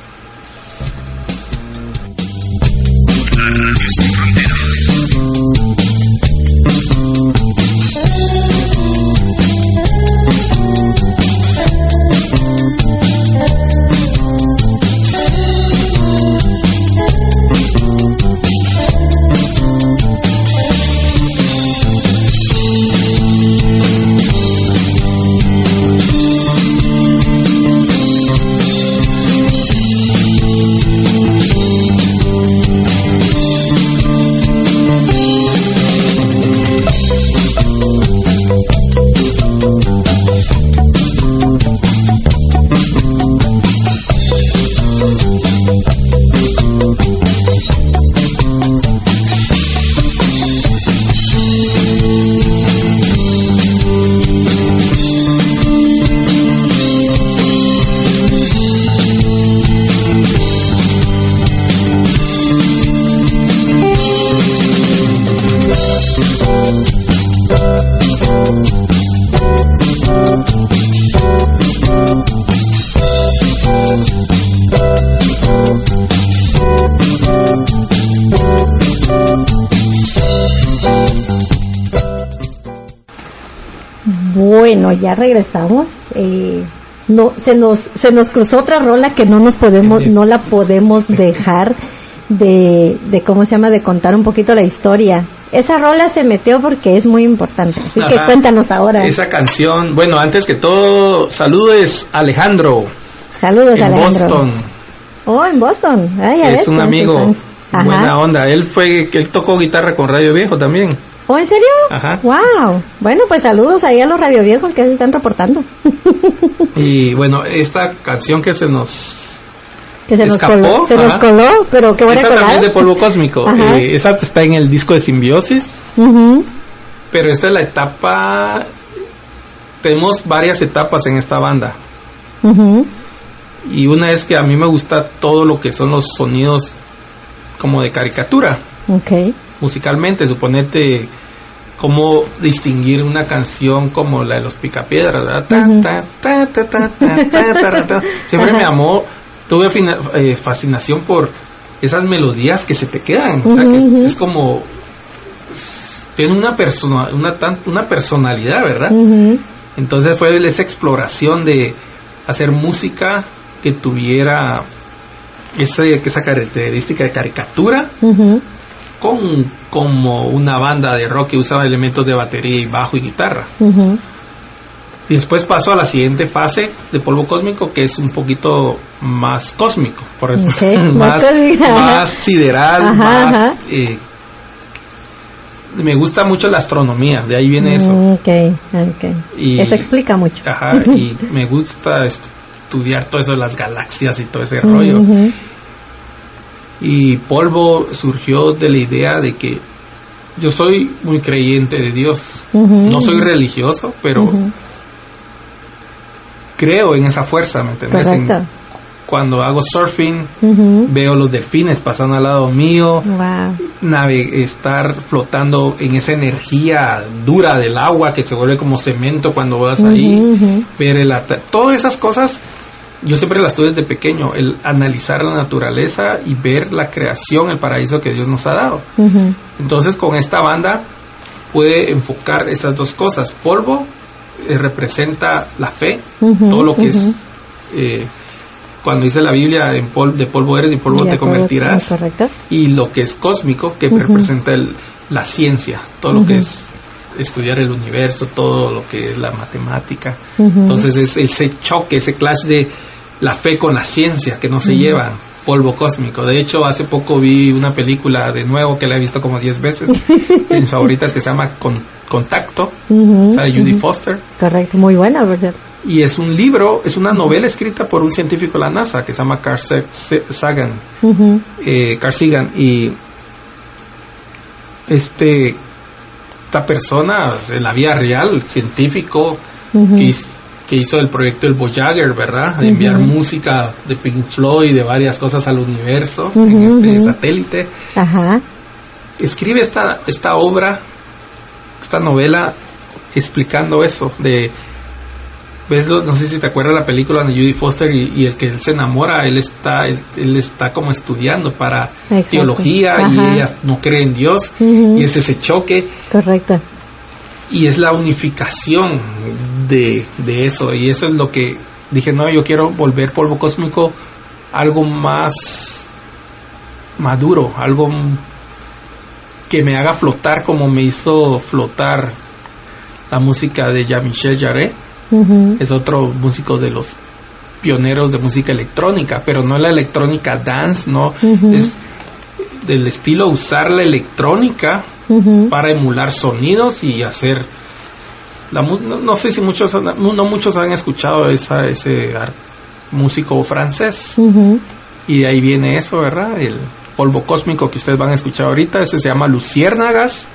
Ya regresamos. Eh, no, se nos, se nos cruzó otra rola que no nos podemos, no la podemos dejar de, de, ¿cómo se llama? De contar un poquito la historia. Esa rola se metió porque es muy importante. Así que cuéntanos ahora. Esa canción, bueno, antes que todo, saludos Alejandro. Saludos en Boston. Oh, en Boston. es un amigo. Buena onda. Él fue, él tocó guitarra con Radio Viejo también. ¿Oh, en serio? Ajá. Wow. Bueno, pues saludos ahí a los radio viejos que se están reportando. y bueno, esta canción que se nos que se nos coló, se nos coló, pero qué buena Esa también de polvo cósmico. Eh, esa está en el disco de Simbiosis. Pero esta es la etapa. Tenemos varias etapas en esta banda. Y una es que a mí me gusta todo lo que son los sonidos como de caricatura. Okay musicalmente, suponete cómo distinguir una canción como la de los Picapiedras, Siempre me amó, tuve eh, fascinación por esas melodías que se te quedan, o sea, que es como tiene una persona una una personalidad, ¿verdad? Entonces fue esa exploración de hacer música que tuviera esa, esa característica de caricatura, con como una banda de rock que usaba elementos de batería y bajo y guitarra. Y después pasó a la siguiente fase de polvo cósmico, que es un poquito más cósmico, por eso más, más, sideral, más eh, me gusta mucho la astronomía, de ahí viene eso. Mm, okay, y, eso explica mucho. Ajá, y me gusta estudiar todo eso de las galaxias y todo ese rollo. Y polvo surgió de la idea de que yo soy muy creyente de Dios. no soy religioso, pero creo en esa fuerza, ¿me entiendes? cuando hago surfing, veo los delfines pasando al lado mío, estar flotando en esa energía dura del agua que se vuelve como cemento cuando vas ahí, ver el todas esas cosas yo siempre las tuve desde pequeño, el analizar la naturaleza y ver la creación, el paraíso que Dios nos ha dado. Entonces con esta banda puede enfocar esas dos cosas. Polvo eh, representa la fe, todo lo que es... Eh, cuando dice la Biblia, de polvo eres y polvo te convertirás. Y lo que es cósmico, que representa la ciencia, todo lo que es estudiar el universo, todo lo que es la matemática. Entonces es ese choque, ese clash de la fe con la ciencia que no se llevan polvo cósmico. De hecho, hace poco vi una película de nuevo que la he visto como 10 veces, de mis favoritas, que se llama Contacto, Judy Foster. Correcto, muy buena, ¿verdad? Y es un libro, es una novela escrita por un científico de la NASA que se llama Carl Sagan. Eh, Carl Sagan. Y este, esta persona, en la vida real, científico, que, hizo el proyecto El Voyager, ¿verdad? De enviar música de Pink Floyd y de varias cosas al universo en este satélite. Ajá. Escribe esta, esta obra, esta novela, explicando eso, de no sé si te acuerdas la película de Judy Foster y, el que él se enamora, él está, él, está como estudiando para teología y ella no cree en Dios y es ese choque. Correcto. Y es la unificación de, de eso. Y eso es lo que dije, no, yo quiero volver polvo cósmico algo más maduro, algo que me haga flotar como me hizo flotar la música de Jean-Michel Jarre es otro músico de los pioneros de música electrónica, pero no la electrónica dance, no, es del estilo usar la electrónica para emular sonidos y hacer la no, sé si muchos no, muchos han escuchado esa, ese músico francés. Y de ahí viene eso, ¿verdad? El polvo cósmico que ustedes van a escuchar ahorita, ese se llama Luciérnagas.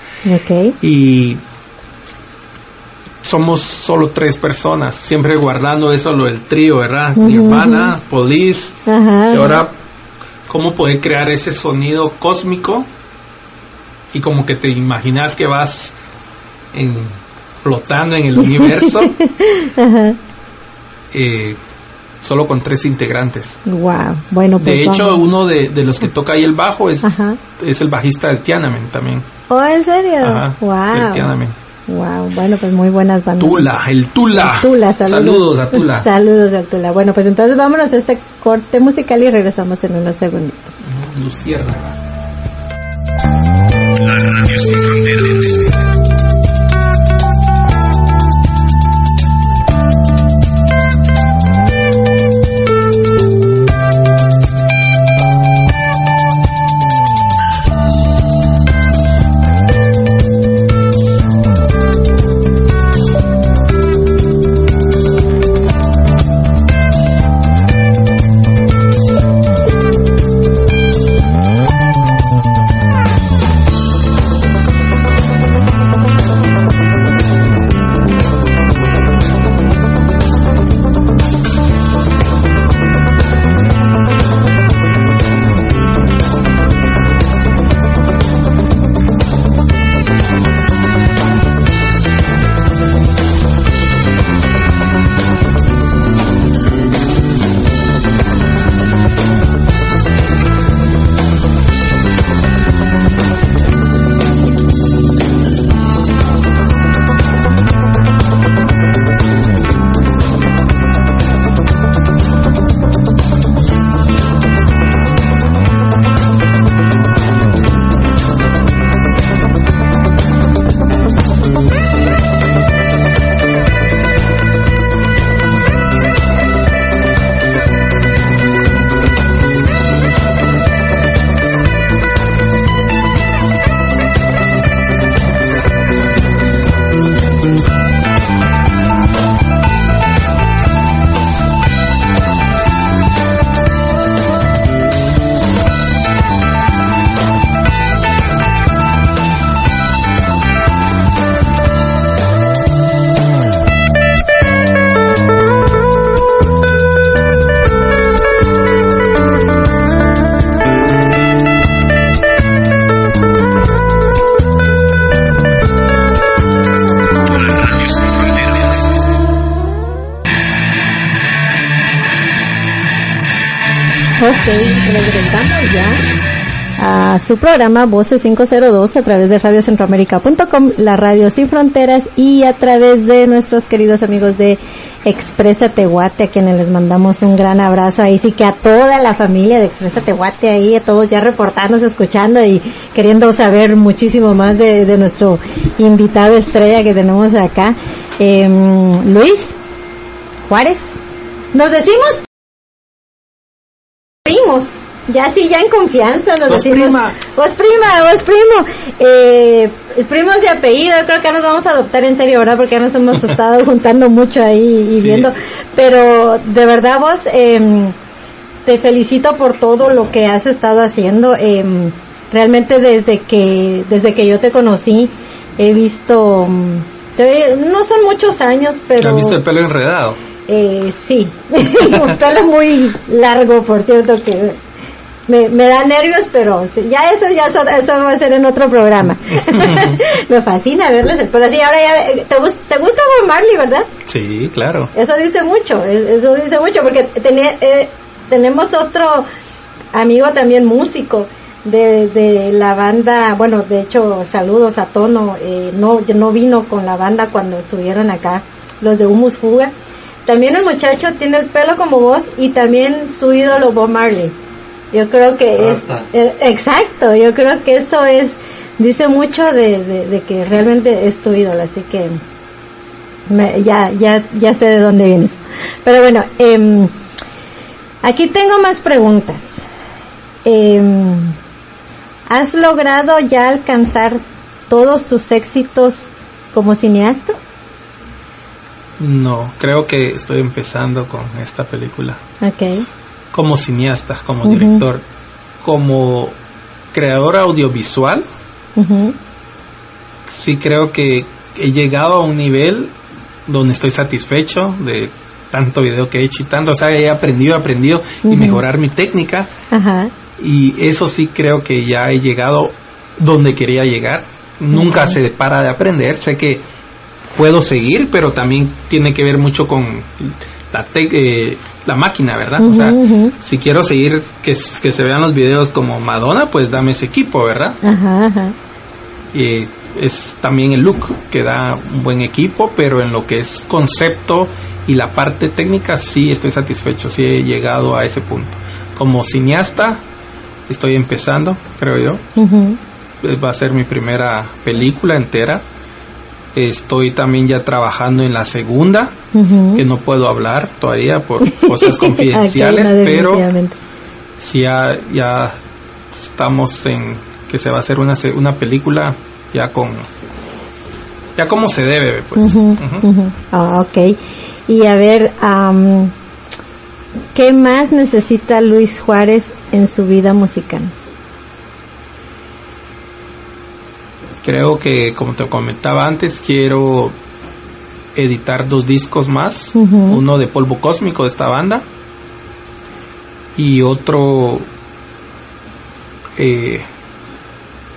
Y somos solo tres personas, siempre guardando eso lo del trío, ¿verdad? Nirvana, Police, y ahora cómo poder crear ese sonido cósmico y como que te imaginas que vas en, flotando en el universo. eh, solo con tres integrantes. Wow, bueno, pues De hecho, uno de, los que toca ahí el bajo es, es el bajista del Tiananmen también. Oh, ¿en serio? wow. Wow, bueno, pues muy buenas bandas. Tula, el Tula. Tula, saludos. a Tula. Saludos a Tula. Bueno, pues entonces vámonos a este corte musical y regresamos en unos segunditos. Lucierna. La radio sin fronteras. Su programa Voces 502 a través de radiocentroamérica.com, la radio sin fronteras y a través de nuestros queridos amigos de Expresa Tehuate, a quienes les mandamos un gran abrazo. Ahí sí que a toda la familia de Expresa Tehuate, ahí a todos ya reportándose, escuchando y queriendo saber muchísimo más de, de nuestro invitado estrella que tenemos acá, eh, Luis Juárez. Nos decimos. Ya sí, ya en confianza nos Vos decimos. prima. Vos prima, vos primo. Eh, primos de apellido, creo que ya nos vamos a adoptar en serio, ¿verdad? Porque ya nos hemos estado juntando mucho ahí y Sí. viendo. Pero de verdad vos, em, te felicito por todo lo que has estado haciendo. em, realmente desde que, desde que yo te conocí, he visto, mm, se ve- no son muchos años, pero... ¿Has visto el pelo enredado? Eh, sí, un pelo muy largo, por cierto, que me, me da nervios, pero sí, ya eso ya so- eso va a ser en otro programa. me fascina verles el pelo así. Ahora ya, eh, ¿te, te gusta Bob Marley, verdad? Sí, claro. Eso dice mucho, es- eso dice mucho, porque tené- eh, tenemos otro amigo también músico de, de la banda, bueno, de hecho, saludos a Tono, eh, no, no vino con la banda cuando estuvieron acá, los de Humus Fuga. También el muchacho tiene el pelo como vos y también su ídolo Bob Marley. Yo creo que es, eh, exacto, yo creo que eso es, dice mucho de, de, de que realmente es tu ídolo, así que me- ya, ya, ya sé de dónde vienes. Pero bueno, em, aquí tengo más preguntas. Em, ¿Has logrado ya alcanzar todos tus éxitos como cineasta? No, creo que estoy empezando con esta película. Ok. Como cineasta, como director, como creador audiovisual, sí creo que he llegado a un nivel donde estoy satisfecho de tanto video que he hecho y tanto, o sea, he aprendido, aprendido y mejorar mi técnica. Y eso sí creo que ya he llegado donde quería llegar. Nunca se para de aprender, sé que puedo seguir, pero también tiene que ver mucho con la, eh, la máquina, ¿verdad? o sea, si quiero seguir que, que se vean los videos como Madonna, pues dame ese equipo, ¿verdad? Ajá, ajá. Y es también el look que da un buen equipo, pero en lo que es concepto y la parte técnica sí estoy satisfecho, sí he llegado a ese punto. Como cineasta estoy empezando, creo yo. Eh, Va a ser mi primera película entera. Estoy también ya trabajando en la segunda, que no puedo hablar todavía por cosas confidenciales, no, pero sí ya, ya estamos en que se va a hacer una, una película ya con ya como se debe pues. Ah, ok. Y a ver, am, ¿qué más necesita Luis Juárez en su vida musical? Creo que como te comentaba antes quiero editar dos discos más. Uno de polvo cósmico de esta banda y otro eh,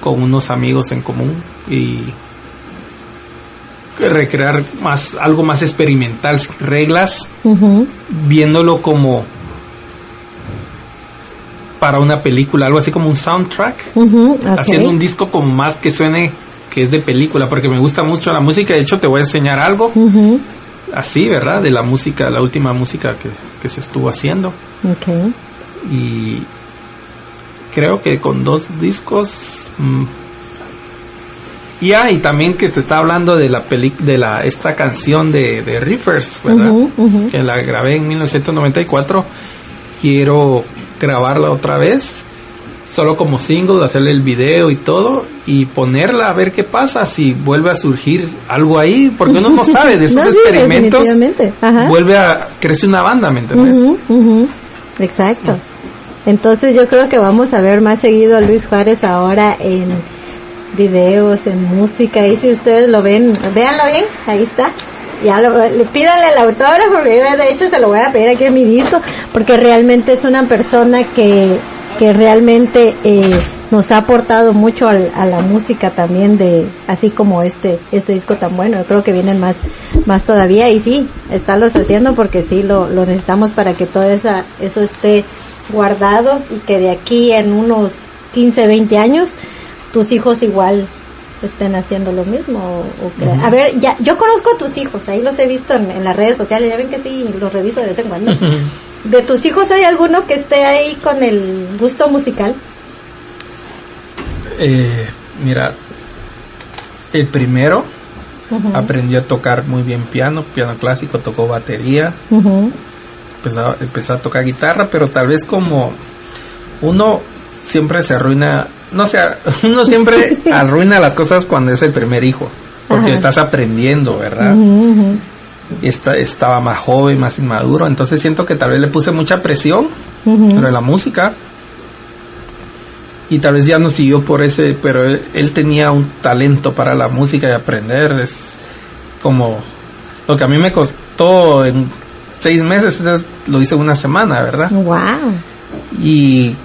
con unos amigos en común y recrear más algo más experimental sin reglas viéndolo como para una película, algo así como un soundtrack, haciendo un disco como más que suene que es de película, porque me gusta mucho la música, de hecho te voy a enseñar algo así, ¿verdad? De la música, la última música que, que se estuvo haciendo ok. y creo que con dos discos mm, ya y también que te está hablando de la peli de la esta canción de, de Rivers, ¿verdad? Ujú, ujú. que la grabé en 1994 quiero grabarla otra vez solo como single hacerle el video y todo y ponerla a ver qué pasa si vuelve a surgir algo ahí porque uno no sabe de esos No, sí, experimentos vuelve a crece una banda ¿me entiendes? Exacto. Entonces yo creo que vamos a ver más seguido a Luis Juárez ahora en videos, en música. Y si ustedes lo ven, véanlo bien, ahí está. Ya lo, le pídanle el autógrafo, porque yo de hecho se lo voy a pedir aquí en mi disco, porque realmente es una persona que, que realmente eh, nos ha aportado mucho al- a la música también de, así como este, este disco tan bueno. Yo creo que vienen más, más todavía y sí, estarlos haciendo porque sí lo, lo necesitamos para que todo esa, eso esté guardado y que de aquí en unos 15, 20 años, tus hijos igual estén haciendo lo mismo. O, A ver, ya, yo conozco a tus hijos, ahí los he visto en, las redes sociales, ya ven que sí, los reviso de vez en cuando. ¿De tus hijos hay alguno que esté ahí con el gusto musical? Eh, mira, el primero aprendió a tocar muy bien piano, piano clásico, tocó batería, empezó, a tocar guitarra, pero tal vez como uno siempre se arruina, no sé, uno siempre arruina las cosas cuando es el primer hijo, porque estás aprendiendo, ¿verdad? estaba más joven, más inmaduro, entonces siento que tal vez le puse mucha presión sobre la música y tal vez ya no siguió por ese, pero él, tenía un talento para la música y aprender, es como lo que a mí me costó en seis meses, lo hice una semana, ¿verdad? Wow. Y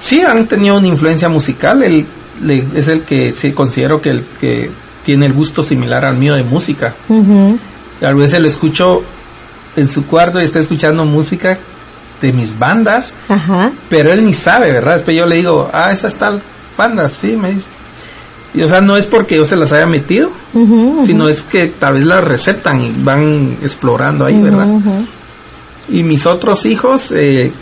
sí, han tenido una influencia musical, él es el que sí considero que el que tiene el gusto similar al mío de música. A veces lo escucho en su cuarto y está escuchando música de mis bandas, pero él ni sabe, ¿verdad? Después yo le digo, ah, esa es tal banda, sí, me dice. Y, o sea, no es porque yo se las haya metido, sino es que tal vez las receptan y van explorando ahí, ¿verdad? Y mis otros hijos, eh,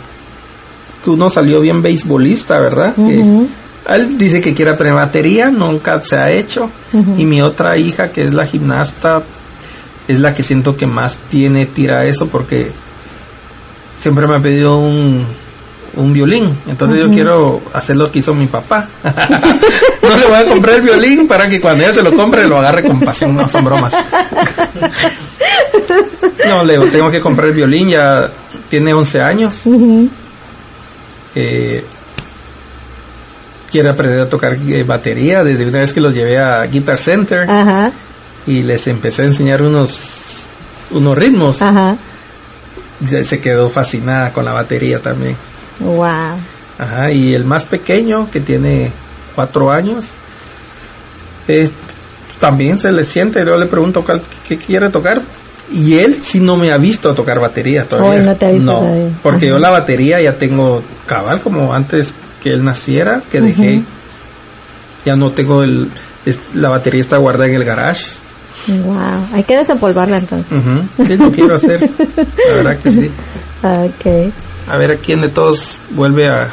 que uno salió bien beisbolista, ¿verdad? él dice que quiere aprender batería, nunca se ha hecho. Y mi otra hija, que es la gimnasta, es la que siento que más tiene tira eso porque siempre me ha pedido un, un violín. Entonces yo quiero hacer lo que hizo mi papá. no le voy a comprar el violín para que cuando ella se lo compre lo agarre con pasión. No son bromas. no, le tengo que comprar el violín. Ya tiene 11 años. Eh, quiere aprender a tocar eh, batería desde una vez que los llevé a Guitar Center. Y les empecé a enseñar unos, unos ritmos. Ajá se quedó fascinada con la batería también. Wow. Ajá, y el más pequeño, que tiene cuatro años, también se le siente, yo le pregunto qué quiere tocar, y él sí no me ha visto tocar batería todavía. no, te no porque yo la batería ya tengo cabal como antes que él naciera, que dejé, ya no tengo el, la batería está guardada en el garage Wow, hay que desempolvarla entonces. Sí, lo quiero hacer. La verdad que sí. Okay. A ver a quién de todos vuelve a,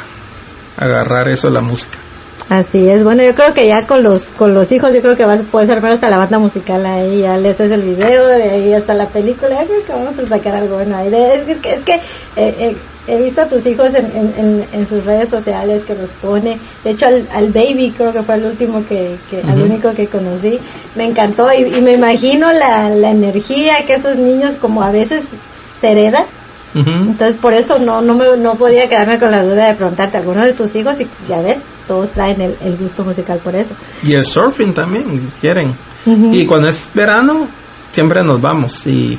agarrar eso de la música. Así es, bueno, yo creo que ya con los con los hijos, yo creo que vas, puedes armar hasta la banda musical ahí, ya les haces el video, de ahí hasta la película, yo creo que vamos a sacar algo bueno ahí. es que, es que eh, eh, he visto a tus hijos en, en, en, sus redes sociales que los pone, de hecho al, al baby creo que fue el último que, que al único que conocí, me encantó y, y me imagino la, la energía que esos niños como a veces se heredan entonces por eso no no me, no podía quedarme con la duda de preguntarte a alguno de tus hijos y ya ves, todos traen el, gusto musical por eso. Y el surfing también, quieren. Y cuando es verano, siempre nos vamos y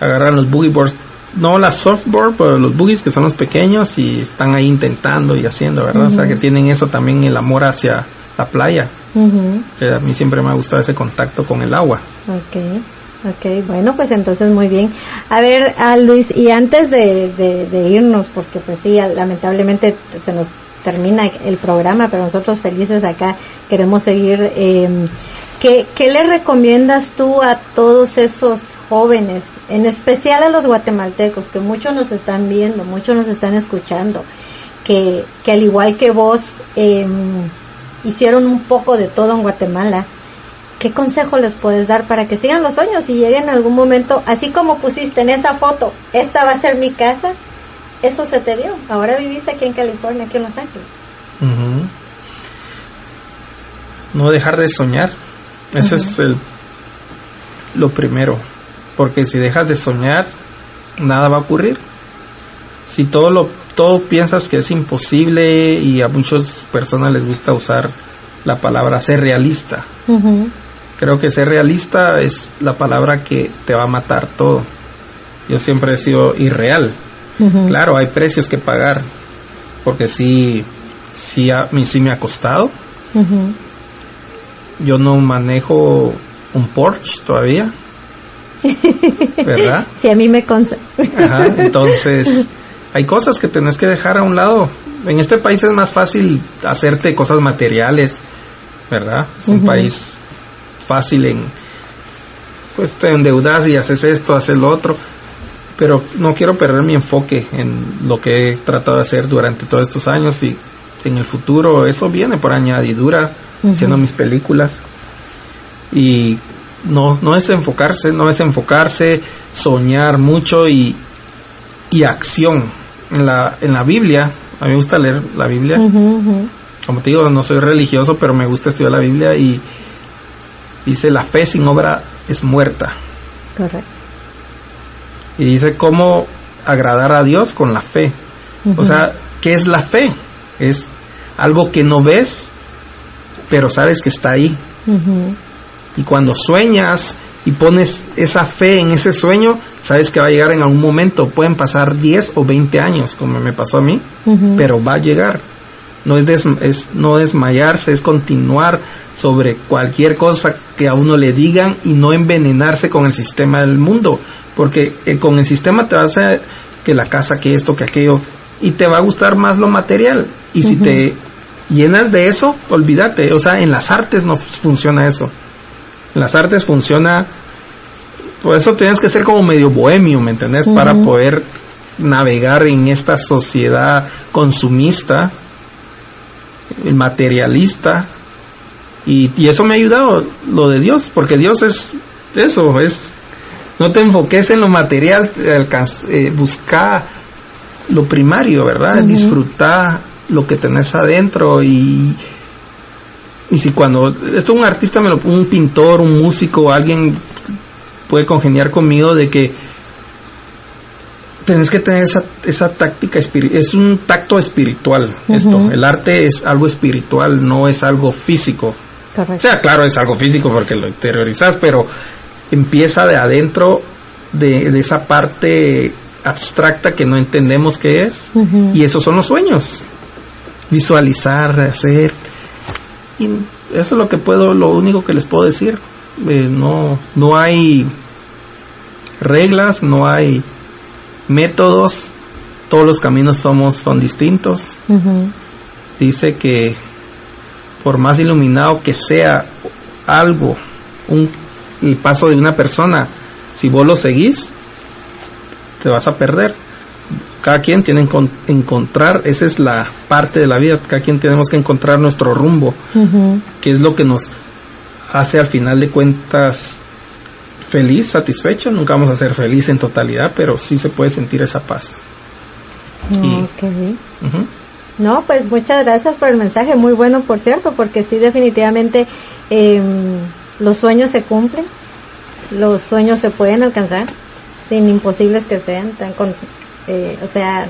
agarran los boogie boards. No las surfboard, pero los boogies que son los pequeños y están ahí intentando y haciendo, ¿verdad? O sea, que tienen eso también, el amor hacia la playa. a mí siempre me ha gustado ese contacto con el agua. Okay. Ok, bueno, pues entonces muy bien. A ver, a Luis, y antes de, de, irnos, porque pues sí, lamentablemente se nos termina el programa, pero nosotros felices acá queremos seguir. Eh, ¿qué, ¿Qué le recomiendas tú a todos esos jóvenes, en especial a los guatemaltecos, que muchos nos están viendo, muchos nos están escuchando, que, que al igual que vos eh, hicieron un poco de todo en Guatemala? ¿Qué consejo les puedes dar para que sigan los sueños y lleguen en algún momento, así como pusiste en esa foto, esta va a ser mi casa, eso se te dio. Ahora vivís aquí en California, aquí en Los Ángeles. No dejar de soñar, eso es el, lo primero, porque si dejas de soñar, nada va a ocurrir. Si todo lo todo piensas que es imposible y a muchas personas les gusta usar la palabra ser realista. Creo que ser realista es la palabra que te va a matar todo. Yo siempre he sido irreal. Claro, hay precios que pagar, porque sí, sí, a sí me ha costado. Yo no manejo un Porsche todavía, ¿verdad? Sí, a mí me consta. entonces hay cosas que tenés que dejar a un lado. En este país es más fácil hacerte cosas materiales, ¿verdad? Es un país fácil en, pues te endeudas y haces esto, haces lo otro. Pero no quiero perder mi enfoque en lo que he tratado de hacer durante todos estos años y en el futuro eso viene por añadidura, haciendo mis películas. Y no, no es enfocarse, no es enfocarse, soñar mucho y, y acción. En la, en la Biblia, a mí me gusta leer la Biblia. Como te digo, no soy religioso, pero me gusta estudiar la Biblia y dice la fe sin obra es muerta. Correcto. Y dice cómo agradar a Dios con la fe. O sea, ¿qué es la fe? Es algo que no ves, pero sabes que está ahí. Y cuando sueñas y pones esa fe en ese sueño, sabes que va a llegar en algún momento. Pueden pasar 10 o 20 años, como me pasó a mí, pero va a llegar. No es, es, no desmayarse, es continuar sobre cualquier cosa que a uno le digan y no envenenarse con el sistema del mundo. Porque eh, con el sistema te va a hacer que la casa, que esto, que aquello, y te va a gustar más lo material. Y si te llenas de eso, olvídate. O sea, en las artes no funciona eso. En las artes funciona, por eso tienes que ser como medio bohemio, ¿me entendés? Para poder navegar en esta sociedad consumista, materialista. Y, y eso me ha ayudado, lo de Dios, porque Dios es eso, es no te enfoques en lo material, eh, busca lo primario, ¿verdad? Disfrutar lo que tenés adentro y y si cuando esto un artista me lo un pintor un músico alguien puede congeniar conmigo de que tenés que tener esa, esa táctica es un tacto espiritual esto. El arte es algo espiritual no es algo físico. O sea claro es algo físico porque lo interiorizas pero empieza de adentro de, de esa parte abstracta que no entendemos qué es y esos son los sueños. Visualizar hacer. Y eso es lo que puedo, lo único que les puedo decir. Eh, no, no hay reglas, no hay métodos, todos los caminos somos, son distintos. Dice que por más iluminado que sea algo, un, el paso de una persona, si vos lo seguís, te vas a perder. Cada quien tiene que encontrar, esa es la parte de la vida, cada quien tenemos que encontrar nuestro rumbo, que es lo que nos hace al final de cuentas feliz, satisfecho, nunca vamos a ser feliz en totalidad, pero sí se puede sentir esa paz. No, pues muchas gracias por el mensaje, muy bueno por cierto, porque sí definitivamente em, los sueños se cumplen, los sueños se pueden alcanzar, sin imposibles que sean, tan con, eh, o sea,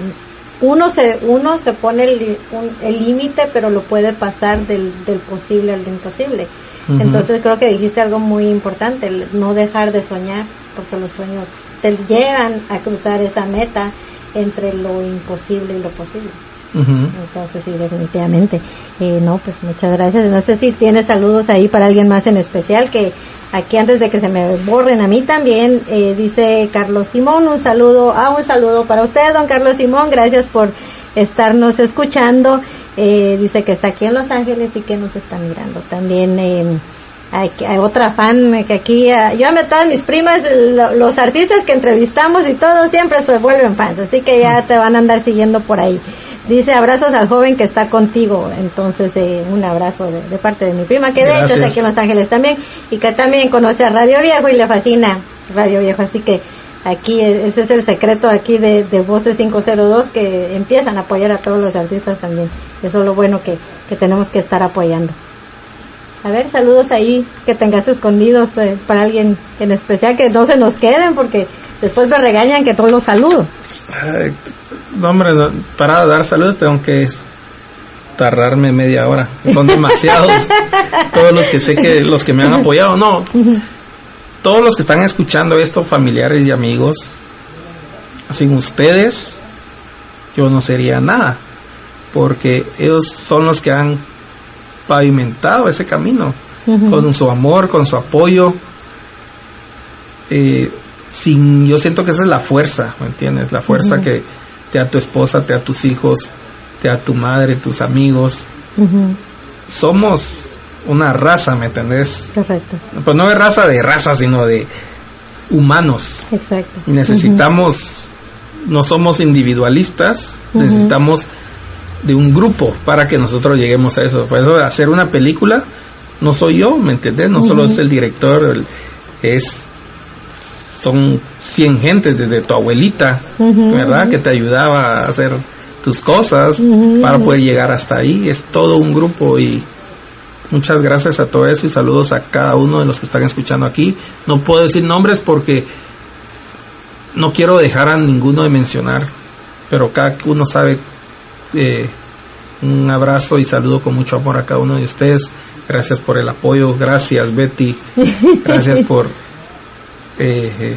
uno se, uno se pone el límite, pero lo puede pasar del, del posible al imposible. Entonces creo que dijiste algo muy importante, no dejar de soñar, porque los sueños te llegan a cruzar esa meta entre lo imposible y lo posible. Entonces sí, definitivamente. Eh, no, pues muchas gracias. No sé si tienes saludos ahí para alguien más en especial que Aquí antes de que se me borren a mí también, eh, dice Carlos Simón, un saludo, ah, un saludo para usted, don Carlos Simón, gracias por estarnos escuchando. Eh, dice que está aquí en Los Ángeles y que nos está mirando. También eh, hay, hay, otra fan que aquí, uh, yo a todas mis primas, los artistas que entrevistamos y todo siempre se vuelven fans, así que ya te van a andar siguiendo por ahí. Dice abrazos al joven que está contigo. Entonces, eh, un abrazo de, parte de mi prima, que de hecho está aquí en Los Ángeles también, y que también conoce a Radio Viejo y le fascina Radio Viejo. Así que aquí, e, ese es el secreto aquí de, de Voces 502, que empiezan a apoyar a todos los artistas también. Eso es lo bueno que, que tenemos que estar apoyando. A ver, saludos ahí que tengas escondidos eh, para alguien en especial, que no se nos queden, porque después me regañan que todos los saludo. no, hombre, para dar saludos tengo que tardarme media hora. Son demasiados todos los que sé que los que me han apoyado. No, todos los que están escuchando esto, familiares y amigos, sin ustedes yo no sería nada, porque ellos son los que han pavimentado ese camino con su amor, con su apoyo. Eh, sin, yo siento que esa es la fuerza, ¿me entiendes? La fuerza que te a tu esposa, te a tus hijos, te a tu madre, tus amigos. Somos una raza, ¿me entendés? Correcto. Pues no de raza de raza, sino de humanos. Exacto. Necesitamos, no somos individualistas, necesitamos de un grupo para que nosotros lleguemos a eso. Por eso hacer una película no soy yo, ¿me entendés? No solo es el director, es son 100 gentes desde tu abuelita, ¿verdad? Que te ayudaba a hacer tus cosas para poder llegar hasta ahí. Es todo un grupo y muchas gracias a todo eso y saludos a cada uno de los que están escuchando aquí. No puedo decir nombres porque no quiero dejar a ninguno de mencionar, pero cada uno sabe. Eh, un abrazo y saludo con mucho amor a cada uno de ustedes. Gracias por el apoyo. Gracias, Betty. Gracias por eh, eh,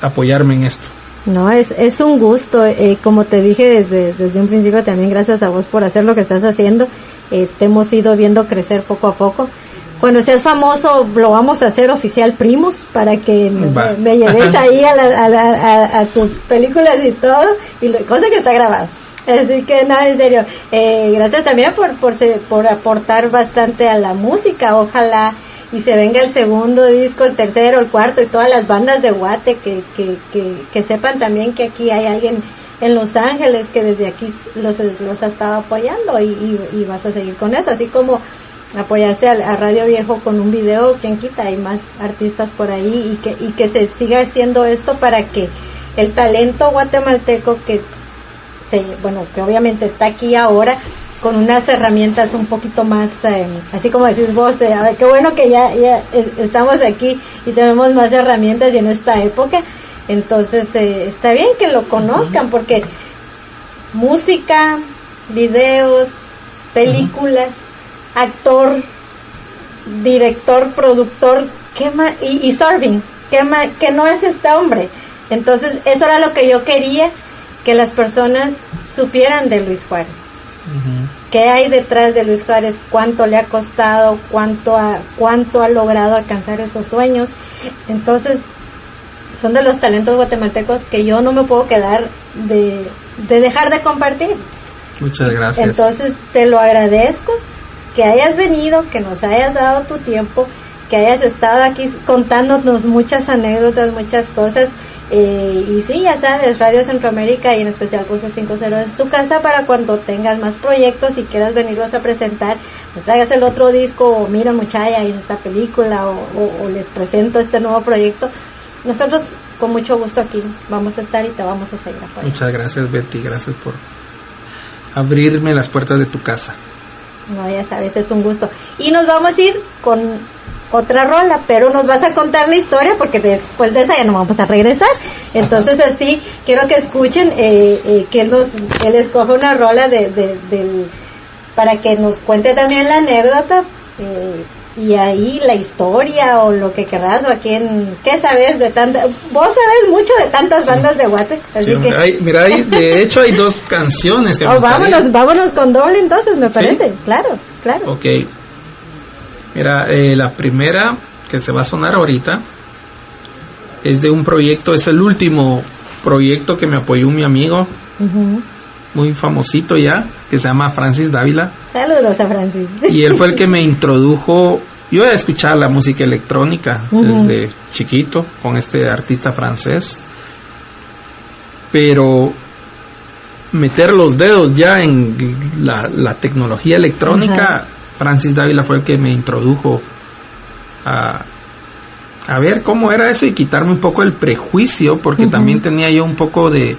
apoyarme en esto. No, es, es un gusto. Eh, como te dije desde, desde un principio, también gracias a vos por hacer lo que estás haciendo. te hemos ido viendo crecer poco a poco. Cuando seas famoso, lo vamos a hacer oficial primos para que me, lleves ahí a, a, tus películas y todo, y cosa que está grabada. Así que nada, en serio. gracias también por, por, por aportar bastante a la música. Ojalá y se venga el segundo disco, el tercero, el cuarto y todas las bandas de Guate que, que, que, sepan también que aquí hay alguien en Los Ángeles que desde aquí los, los ha estado apoyando y, y, vas a seguir con eso, así como apoyaste a, Radio Viejo con un video, quien quita, hay más artistas por ahí y que, y que se siga haciendo esto para que el talento guatemalteco que se, bueno, que obviamente está aquí ahora, con unas herramientas un poquito más, eh, así como decís vos, a ver, qué bueno que ya, ya estamos aquí y tenemos más herramientas y en esta época, entonces eh, está bien que lo conozcan porque música, videos, películas, actor, director, productor, ¿qué más? Y, y serving, ¿qué más? Que no es este hombre. Entonces, eso era lo que yo quería, que las personas supieran de Luis Juárez qué hay detrás de Luis Juárez, cuánto le ha costado, cuánto ha, cuánto ha logrado alcanzar esos sueños. Entonces, son de los talentos guatemaltecos que yo no me puedo quedar de, de dejar de compartir. Muchas gracias. Entonces, te lo agradezco que hayas venido, que nos hayas dado tu tiempo, que hayas estado aquí contándonos muchas anécdotas, muchas cosas eh, y sí, ya sabes, Radio Centroamérica y en especial Curso 50 es tu casa para cuando tengas más proyectos y quieras venirlos a presentar, pues traigas el otro disco o mira muchacha, hice esta película o, les presento este nuevo proyecto. Nosotros con mucho gusto aquí vamos a estar y te vamos a seguir apoyando. Muchas gracias Betty, gracias por abrirme las puertas de tu casa. No, ya sabes, es un gusto. Y nos vamos a ir con otra rola, pero nos vas a contar la historia porque después de esa ya no vamos a regresar. Entonces así quiero que escuchen eh, eh, que él nos él escoge una rola de, del para que nos cuente también la anécdota eh, y ahí la historia o lo que querrás o a quién qué sabes de tantas vos sabes mucho de tantas bandas de Guate así que mira hay, de hecho hay dos canciones que oh, vámonos vámonos con doble entonces me parece claro claro. Ok Mira, eh, la primera que se va a sonar ahorita es de un proyecto, es el último proyecto que me apoyó mi amigo, muy famosito ya, que se llama Francis Dávila. Saludos a Francis. Y él fue el que me introdujo, yo a escuchar la música electrónica desde chiquito con este artista francés, pero meter los dedos ya en la, tecnología electrónica Francis Dávila fue el que me introdujo a, a ver cómo era eso y quitarme un poco el prejuicio, porque también tenía yo un poco de,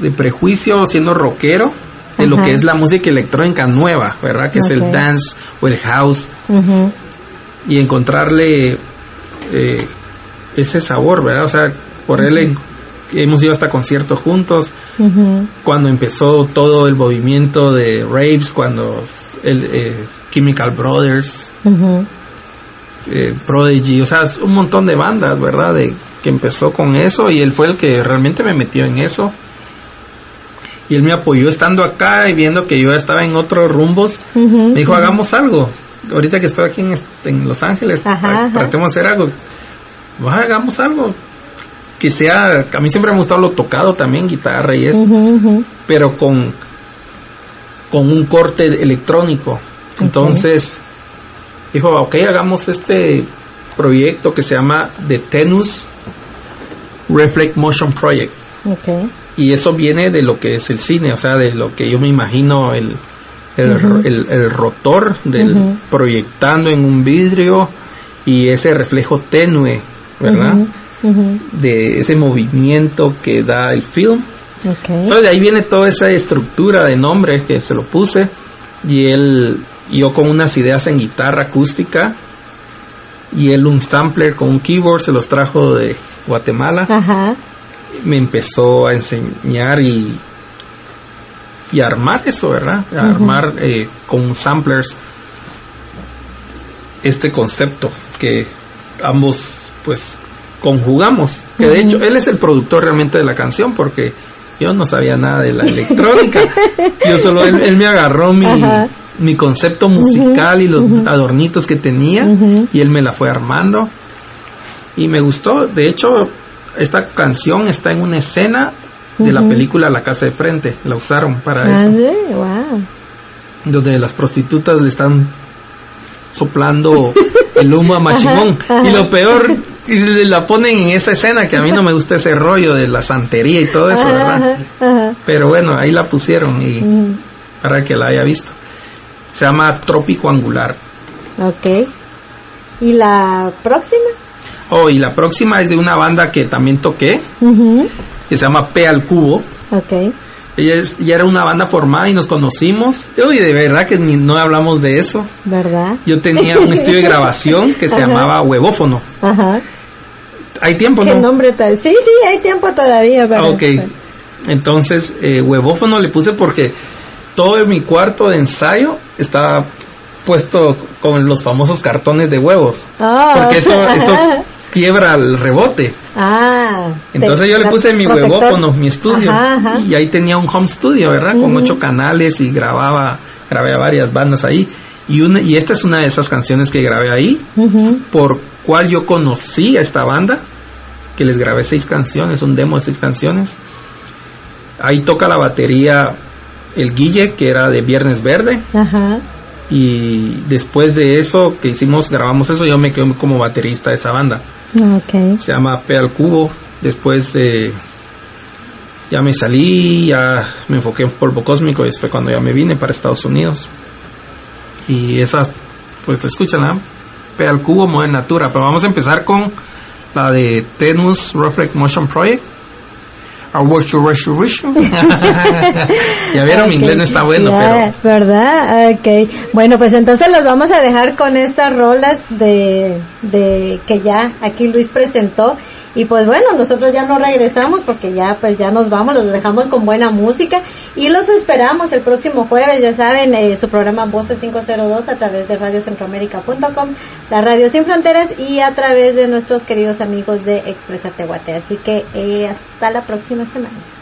de prejuicio siendo rockero de lo que es la música electrónica nueva, ¿verdad? Que es el dance o el house. Y encontrarle eh, ese sabor, ¿verdad? O sea, por él hemos ido hasta conciertos juntos. Cuando empezó todo el movimiento de raves, cuando el eh, Chemical Brothers, eh, Prodigy, o sea, un montón de bandas, ¿verdad? De, que empezó con eso y él fue el que realmente me metió en eso. Y él me apoyó estando acá y viendo que yo estaba en otros rumbos. me dijo, hagamos algo. Ahorita que estoy aquí en, Los Ángeles, tratemos de hacer algo. hagamos algo. Que sea, a mí siempre me ha gustado lo tocado también, guitarra y eso, pero con, con un corte electrónico. Entonces, dijo, ok, hagamos este proyecto que se llama The Tenus Reflect Motion Project. Y eso viene de lo que es el cine, o sea, de lo que yo me imagino el, el, el- el rotor del proyectando en un vidrio y ese reflejo tenue, ¿verdad? De ese movimiento que da el film. Entonces de ahí viene toda esa estructura de nombre que se lo puse y él, yo con unas ideas en guitarra acústica y él un sampler con un keyboard se los trajo de Guatemala Ajá. me empezó a enseñar y, y a armar eso, ¿verdad? A armar eh, con samplers este concepto que ambos pues conjugamos. Que de hecho él es el productor realmente de la canción porque yo no sabía nada de la electrónica. yo solo, él, él me agarró mi, Ajá. mi concepto musical y los adornitos que tenía y él me la fue armando y me gustó. De hecho, esta canción está en una escena de la película La Casa de Frente. La usaron para eso. wow. Donde las prostitutas le están soplando el humo a ajá. Y lo peor, y la ponen en esa escena que a mí no me gusta ese rollo de la santería y todo eso, ¿verdad? Ajá, ajá. Pero bueno, ahí la pusieron y Ujú. para que la haya visto. Se llama Trópico Angular. Ok. ¿Y la próxima? Oh, y la próxima es de una banda que también toqué, Ujú. que se llama P al Cubo. Ok. Ella es- ya era una banda formada y nos conocimos. Uy, de verdad que ni, no hablamos de eso. ¿Verdad? Yo tenía un estudio de grabación que se Ajá. llamaba Huevófono. Ajá. Hay tiempo, ¿Qué ¿no? nombre tal? Sí, sí, hay tiempo todavía para Ah, ok. Entonces, eh, Huevófono le puse porque todo mi cuarto de ensayo estaba puesto con los famosos cartones de huevos. Ah, Porque eso quiebra el rebote. Ah. Entonces te- yo le puse mi protector. huevófono, mi estudio, Ajá, ajá. y ahí tenía un home studio, ¿verdad? Con ocho canales y grababa, grabé a varias bandas ahí. Y, una, y esta es una de esas canciones que grabé ahí, por cual yo conocí a esta banda, que les grabé seis canciones, un demo de seis canciones. Ahí toca la batería el Guille, que era de Viernes Verde, Ajá. Y después de eso que hicimos, grabamos eso, yo me quedé como baterista de esa banda Ok. se llama P al Cubo. Después eh, ya me salí, ya me enfoqué en polvo cósmico y fue cuando ya me vine para Estados Unidos. Y esas, pues escúchala, P al Cubo, Modern Natura. Pero vamos a empezar con la de Tenus Reflect Motion Project. I wish you, wish you, wish you. ya vieron, mi inglés no está bueno, ya, pero ¿Verdad? Ok. Bueno, pues entonces los vamos a dejar con estas rolas de, de que ya aquí Luis presentó. Y pues bueno, nosotros ya no regresamos porque ya pues ya nos vamos, los dejamos con buena música y los esperamos el próximo jueves, ya saben, eh, su programa Voces 502 a través de radiocentroamérica.com, la Radio Sin Fronteras y a través de nuestros queridos amigos de Expresa Tehuate. Así que eh, hasta la próxima semana.